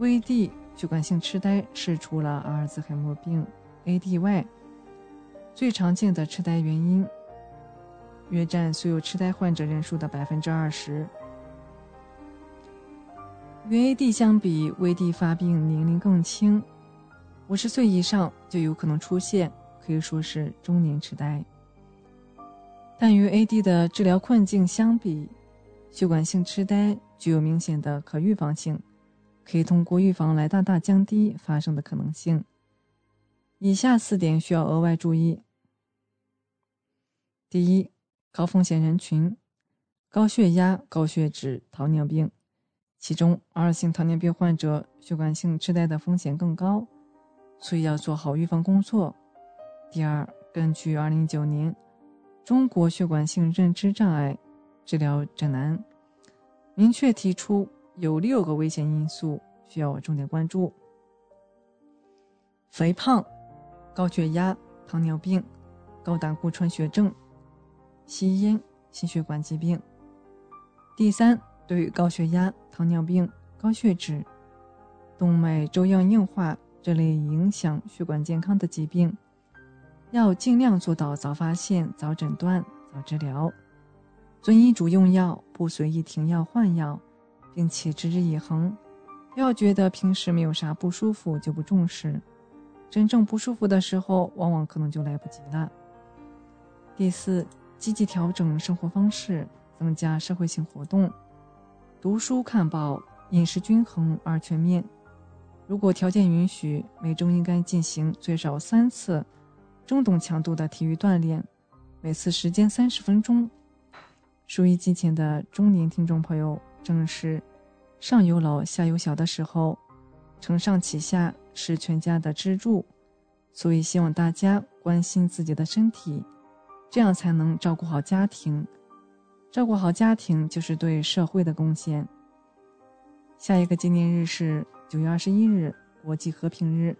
VD 血管性痴呆是除了阿尔兹海默病 （AD） 外最常见的痴呆原因，约占所有痴呆患者人数的百分之二十。与 AD 相比，VD 发病年龄更轻，五十岁以上就有可能出现，可以说是中年痴呆。但与 AD 的治疗困境相比，血管性痴呆具有明显的可预防性。可以通过预防来大大降低发生的可能性。以下四点需要额外注意：第一，高风险人群，高血压、高血脂、糖尿病，其中二型糖尿病患者血管性痴呆的风险更高，所以要做好预防工作。第二，根据2019年中国血管性认知障碍治疗指南，明确提出。有六个危险因素需要重点关注：肥胖、高血压、糖尿病、高胆固醇血症、吸烟、心血管疾病。第三，对于高血压、糖尿病、高血脂、动脉粥样硬化这类影响血管健康的疾病，要尽量做到早发现、早诊断、早治疗，遵医嘱用药，不随意停药换药。并且持之以恒，不要觉得平时没有啥不舒服就不重视，真正不舒服的时候，往往可能就来不及了。第四，积极调整生活方式，增加社会性活动，读书看报，饮食均衡而全面。如果条件允许，每周应该进行最少三次中等强度的体育锻炼，每次时间三十分钟。收音机前的中年听众朋友。正是上有老下有小的时候，承上启下是全家的支柱，所以希望大家关心自己的身体，这样才能照顾好家庭。照顾好家庭就是对社会的贡献。下一个纪念日是九月二十一日，国际和平日。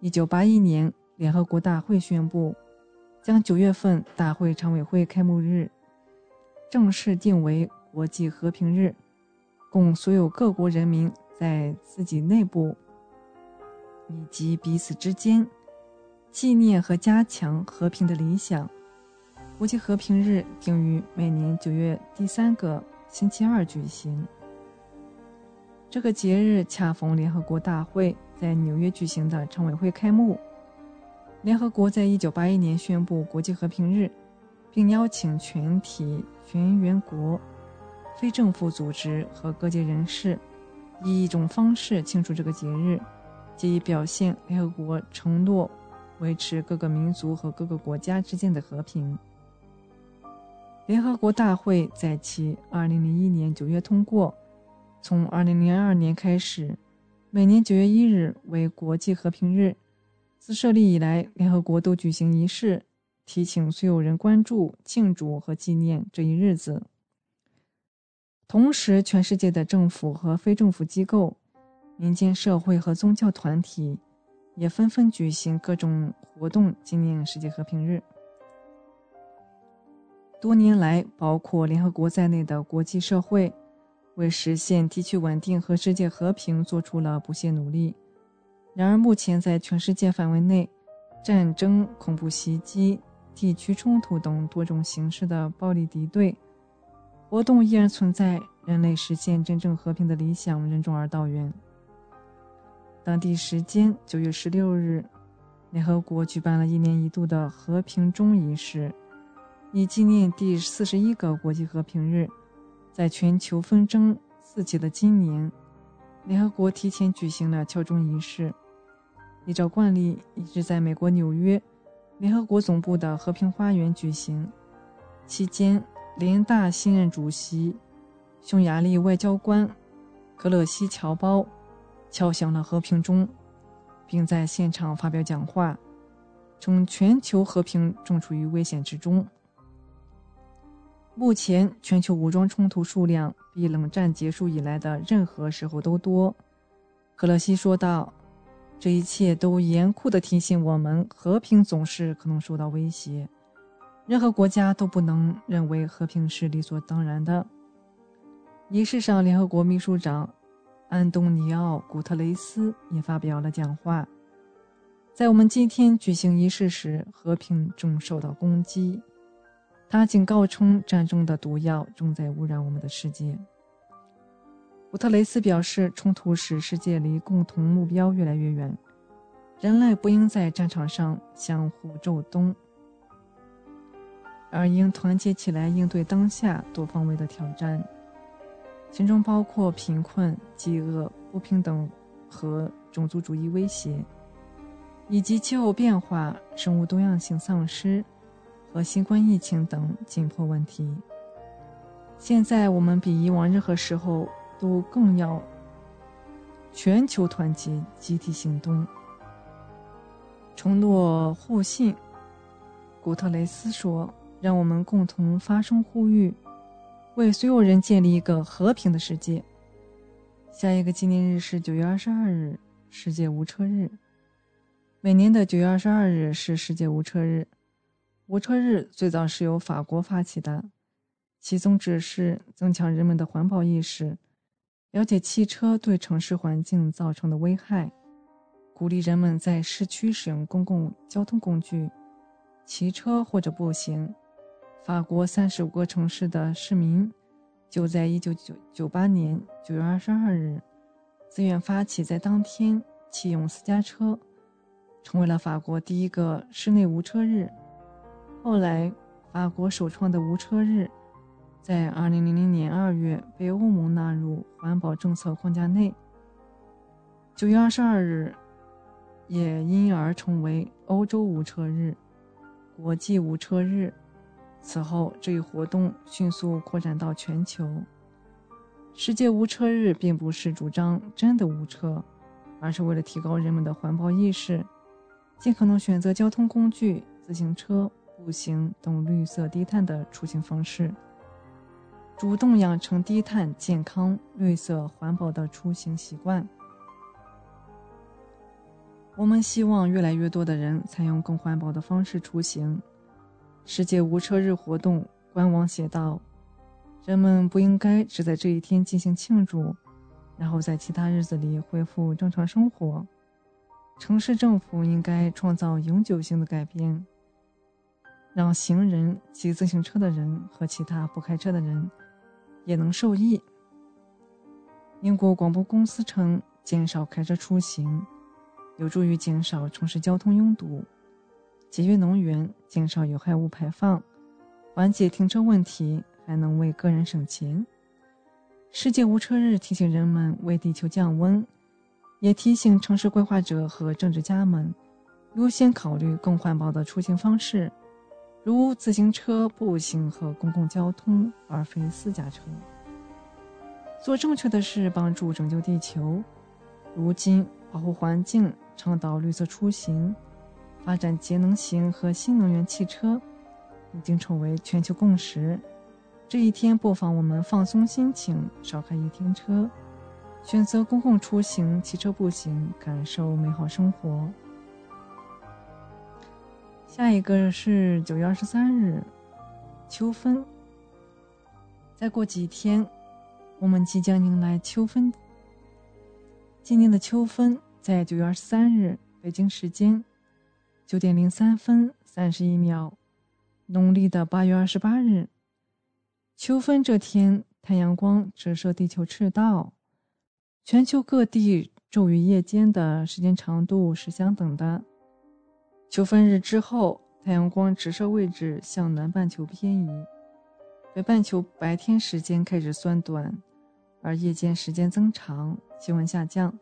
一九八一年，联合国大会宣布，将九月份大会常委会开幕日正式定为。国际和平日，供所有各国人民在自己内部以及彼此之间纪念和加强和平的理想。国际和平日定于每年九月第三个星期二举行。这个节日恰逢联合国大会在纽约举行的常委会开幕。联合国在一九八一年宣布国际和平日，并邀请全体全员国。非政府组织和各界人士以一种方式庆祝这个节日，即以表现联合国承诺维持各个民族和各个国家之间的和平。联合国大会在其2001年9月通过，从2002年开始，每年9月1日为国际和平日。自设立以来，联合国都举行仪式，提醒所有人关注、庆祝和纪念这一日子。同时，全世界的政府和非政府机构、民间社会和宗教团体也纷纷举行各种活动纪念世界和平日。多年来，包括联合国在内的国际社会为实现地区稳定和世界和平做出了不懈努力。然而，目前在全世界范围内，战争、恐怖袭击、地区冲突等多种形式的暴力敌对。活动依然存在，人类实现真正和平的理想任重而道远。当地时间九月十六日，联合国举办了一年一度的和平钟仪式，以纪念第四十一个国际和平日。在全球纷争四起的今年，联合国提前举行了敲钟仪式。依照惯例，一直在美国纽约联合国总部的和平花园举行。期间，联大新任主席、匈牙利外交官格勒西乔包敲响了和平钟，并在现场发表讲话，称全球和平正处于危险之中。目前，全球武装冲突数量比冷战结束以来的任何时候都多。格勒西说道：“这一切都严酷地提醒我们，和平总是可能受到威胁。任何国家都不能认为和平是理所当然的。”仪式上，联合国秘书长安东尼奥·古特雷斯也发表了讲话。在我们今天举行仪式时，和平正受到攻击。他警告称，战争的毒药正在污染我们的世界。古特雷斯表示，冲突使世界离共同目标越来越远，人类不应在战场上相互咒东，而应团结起来应对当下多方位的挑战，其中包括贫困、饥饿、不平等和种族主义威胁，以及气候变化、生物多样性丧失。和新冠疫情等紧迫问题。现在我们比以往任何时候都更要全球团结、集体行动，承诺互信。古特雷斯说：“让我们共同发声呼吁，为所有人建立一个和平的世界。”下一个纪念日是九月二十二日，世界无车日。每年的九月二十二日是世界无车日。无车日最早是由法国发起的，其宗旨是增强人们的环保意识，了解汽车对城市环境造成的危害，鼓励人们在市区使用公共交通工具，骑车或者步行。法国三十五个城市的市民就在一九九九八年九月二十二日自愿发起，在当天启用私家车，成为了法国第一个室内无车日。后来，法国首创的无车日，在2000年2月被欧盟纳入环保政策框架内。9月22日，也因而成为欧洲无车日、国际无车日。此后，这一活动迅速扩展到全球。世界无车日并不是主张真的无车，而是为了提高人们的环保意识，尽可能选择交通工具——自行车。步行等绿色低碳的出行方式，主动养成低碳、健康、绿色环保的出行习惯。我们希望越来越多的人采用更环保的方式出行。世界无车日活动官网写道：“人们不应该只在这一天进行庆祝，然后在其他日子里恢复正常生活。城市政府应该创造永久性的改变。”让行人、骑自行车的人和其他不开车的人也能受益。英国广播公司称，减少开车出行有助于减少城市交通拥堵、节约能源、减少有害物排放、缓解停车问题，还能为个人省钱。世界无车日提醒人们为地球降温，也提醒城市规划者和政治家们优先考虑更环保的出行方式。如自行车、步行和公共交通，而非私家车。做正确的事，帮助拯救地球。如今，保护环境、倡导绿色出行、发展节能型和新能源汽车，已经成为全球共识。这一天，不妨我们放松心情，少开一天车，选择公共出行、骑车、步行，感受美好生活。下一个是九月二十三日，秋分。再过几天，我们即将迎来秋分。今年的秋分在九月二十三日北京时间九点零三分三十一秒，农历的八月二十八日。秋分这天，太阳光折射地球赤道，全球各地昼与夜间的时间长度是相等的。秋分日之后，太阳光直射位置向南半球偏移，北半球白天时间开始缩短，而夜间时间增长，气温下降，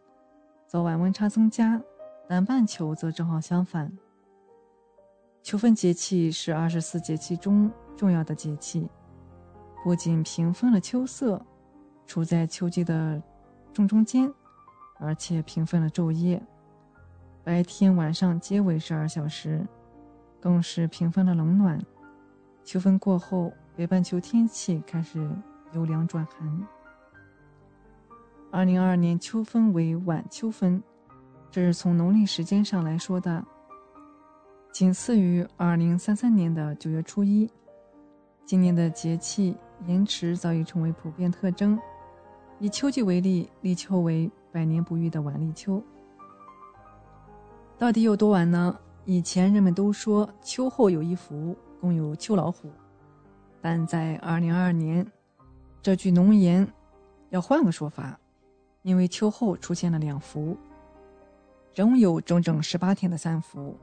早晚温差增加。南半球则正好相反。秋分节气是二十四节气中重要的节气，不仅平分了秋色，处在秋季的正中间，而且平分了昼夜，白天晚上皆为十二小时，更是平分了冷暖。秋分过后，北半球天气开始由凉转寒。二零二二年秋分为晚秋分，这是从农历时间上来说的。仅次于二零三三年的九月初一，今年的节气延迟早已成为普遍特征。以秋季为例，立秋为百年不遇的晚立秋。到底有多晚呢？以前人们都说秋后有一伏，共有秋老虎，但在二零二二年，这句农言要换个说法，因为秋后出现了两伏，仍有整整十八天的三伏。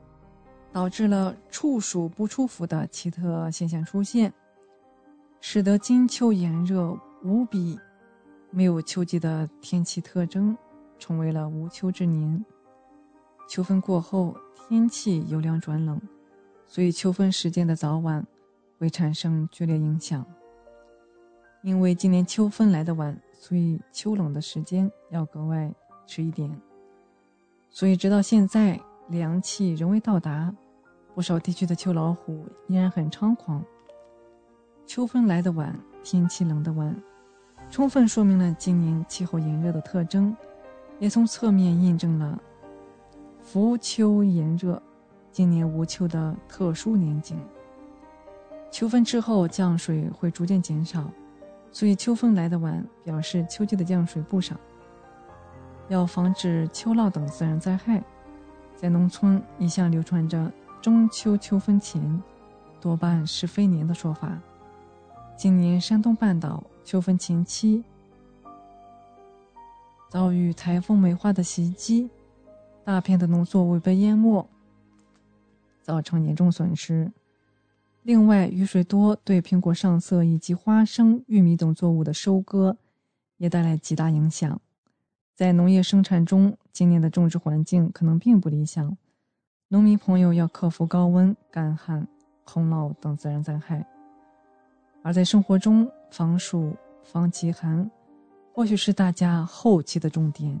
导致了处暑不出伏的奇特现象出现，使得金秋炎热无比，没有秋季的天气特征，成为了无秋之年。秋分过后，天气由凉转冷，所以秋分时间的早晚会产生剧烈影响。因为今年秋分来的晚，所以秋冷的时间要格外迟一点。所以直到现在，凉气仍未到达。不少地区的秋老虎依然很猖狂。秋分来得晚，天气冷得晚，充分说明了今年气候炎热的特征，也从侧面印证了伏秋炎热，今年无秋的特殊年景。秋分之后，降水会逐渐减少，所以秋分来得晚，表示秋季的降水不少。要防止秋涝等自然灾害，在农村一向流传着。中秋秋分前，多半是飞年的说法。今年山东半岛秋分前期遭遇台风梅花的袭击，大片的农作物被淹没，造成严重损失。另外，雨水多对苹果上色以及花生、玉米等作物的收割也带来极大影响。在农业生产中，今年的种植环境可能并不理想。农民朋友要克服高温、干旱、洪涝等自然灾害，而在生活中防暑、防极寒，或许是大家后期的重点。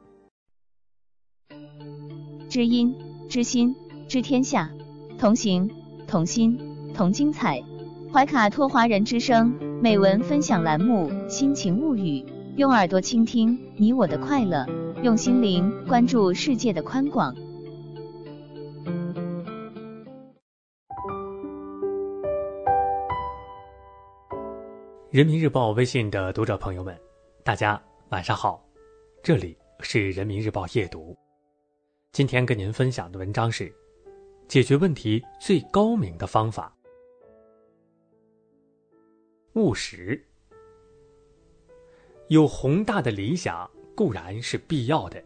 知音、知心、知天下，同行、同心、同精彩。怀卡托华人之声美文分享栏目《心情物语》，用耳朵倾听你我的快乐。用心灵关注世界的宽广。人民日报微信的读者朋友们，大家晚上好，这里是人民日报夜读。今天跟您分享的文章是：解决问题最高明的方法——务实。有宏大的理想。固然是必要的，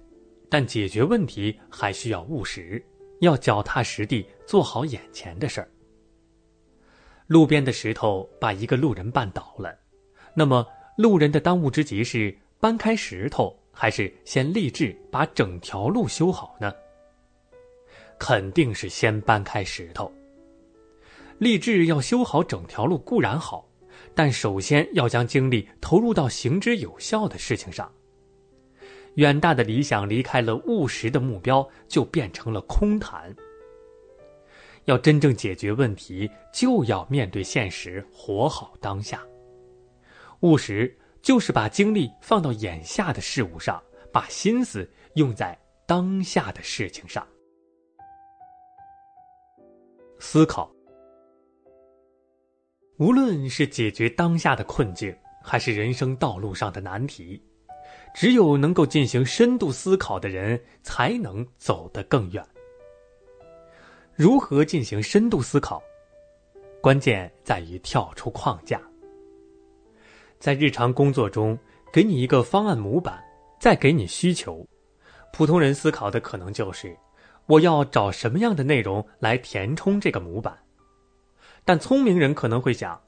但解决问题还需要务实，要脚踏实地做好眼前的事儿。路边的石头把一个路人绊倒了，那么路人的当务之急是搬开石头，还是先立志把整条路修好呢？肯定是先搬开石头。立志要修好整条路固然好，但首先要将精力投入到行之有效的事情上。远大的理想离开了务实的目标，就变成了空谈。要真正解决问题，就要面对现实，活好当下。务实就是把精力放到眼下的事物上，把心思用在当下的事情上。思考，无论是解决当下的困境，还是人生道路上的难题，只有能够进行深度思考的人，才能走得更远。如何进行深度思考？关键在于跳出框架。在日常工作中，给你一个方案模板，再给你需求。普通人思考的可能就是：我要找什么样的内容来填充这个模板？但聪明人可能会想，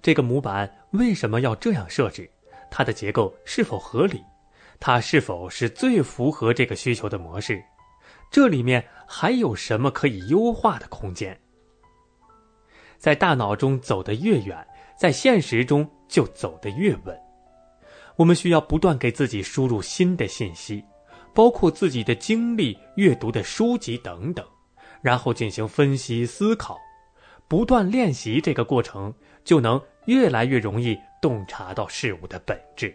这个模板为什么要这样设置？它的结构是否合理？它是否是最符合这个需求的模式？这里面还有什么可以优化的空间？在大脑中走得越远，在现实中就走得越稳。我们需要不断给自己输入新的信息，包括自己的经历、阅读的书籍等等，然后进行分析思考。不断练习这个过程，就能越来越容易洞察到事物的本质。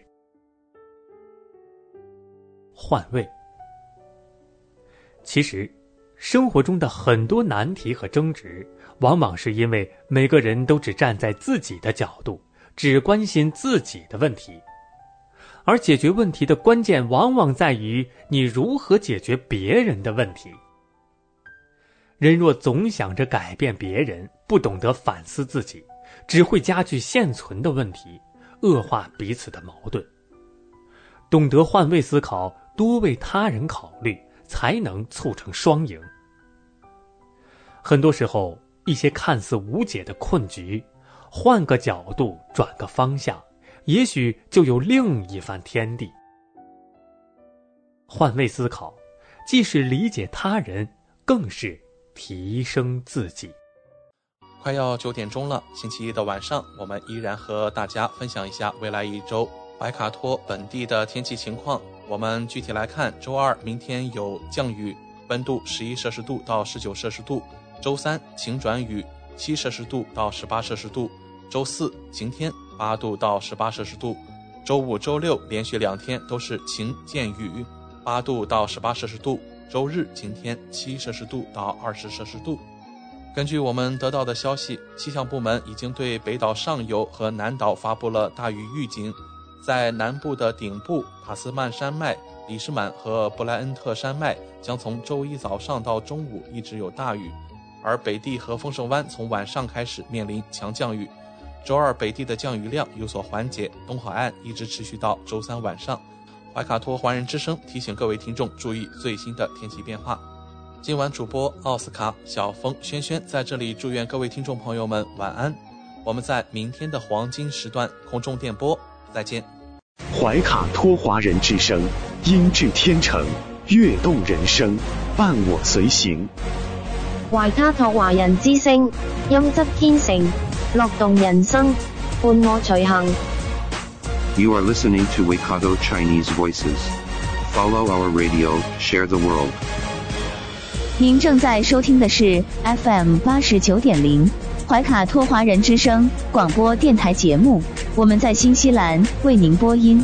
换位。其实，生活中的很多难题和争执，往往是因为每个人都只站在自己的角度，只关心自己的问题，而解决问题的关键往往在于你如何解决别人的问题。人若总想着改变别人，不懂得反思自己，只会加剧现存的问题，恶化彼此的矛盾。懂得换位思考，多为他人考虑。才能促成双赢。很多时候，一些看似无解的困局，换个角度，转个方向，也许就有另一番天地。换位思考，既是理解他人，更是提升自己。快要九点钟了，星期一的晚上，我们依然和大家分享一下未来一周怀卡托本地的天气情况。我们具体来看，周二明天有降雨，温度十一摄氏度到十九摄氏度；周三晴转雨，七摄氏度到十八摄氏度；周四晴天，八度到十八摄氏度；周五、周六连续两天都是晴见雨，八度到十八摄氏度；周日晴天，七摄氏度到二十摄氏度。根据我们得到的消息，气象部门已经对北岛上游和南岛发布了大雨预警。在南部的顶部，塔斯曼山脉、里士满和布莱恩特山脉将从周一早上到中午一直有大雨，而北地和丰盛湾从晚上开始面临强降雨。周二北地的降雨量有所缓解，东海岸一直持续到周三晚上。怀卡托华人之声提醒各位听众注意最新的天气变化。今晚主播奥斯卡、小峰、轩轩在这里祝愿各位听众朋友们晚安。我们在明天的黄金时段空中电波。再见。怀卡托华人之声，音质天成，悦动人生，伴我随行。怀卡托华人之声，音质天成，乐动人生，伴我随行。You are listening to Waikato Chinese Voices. Follow our radio, share the world. 您正在收听的是 FM 八十九点零。怀卡托华人之声广播电台节目，我们在新西兰为您播音。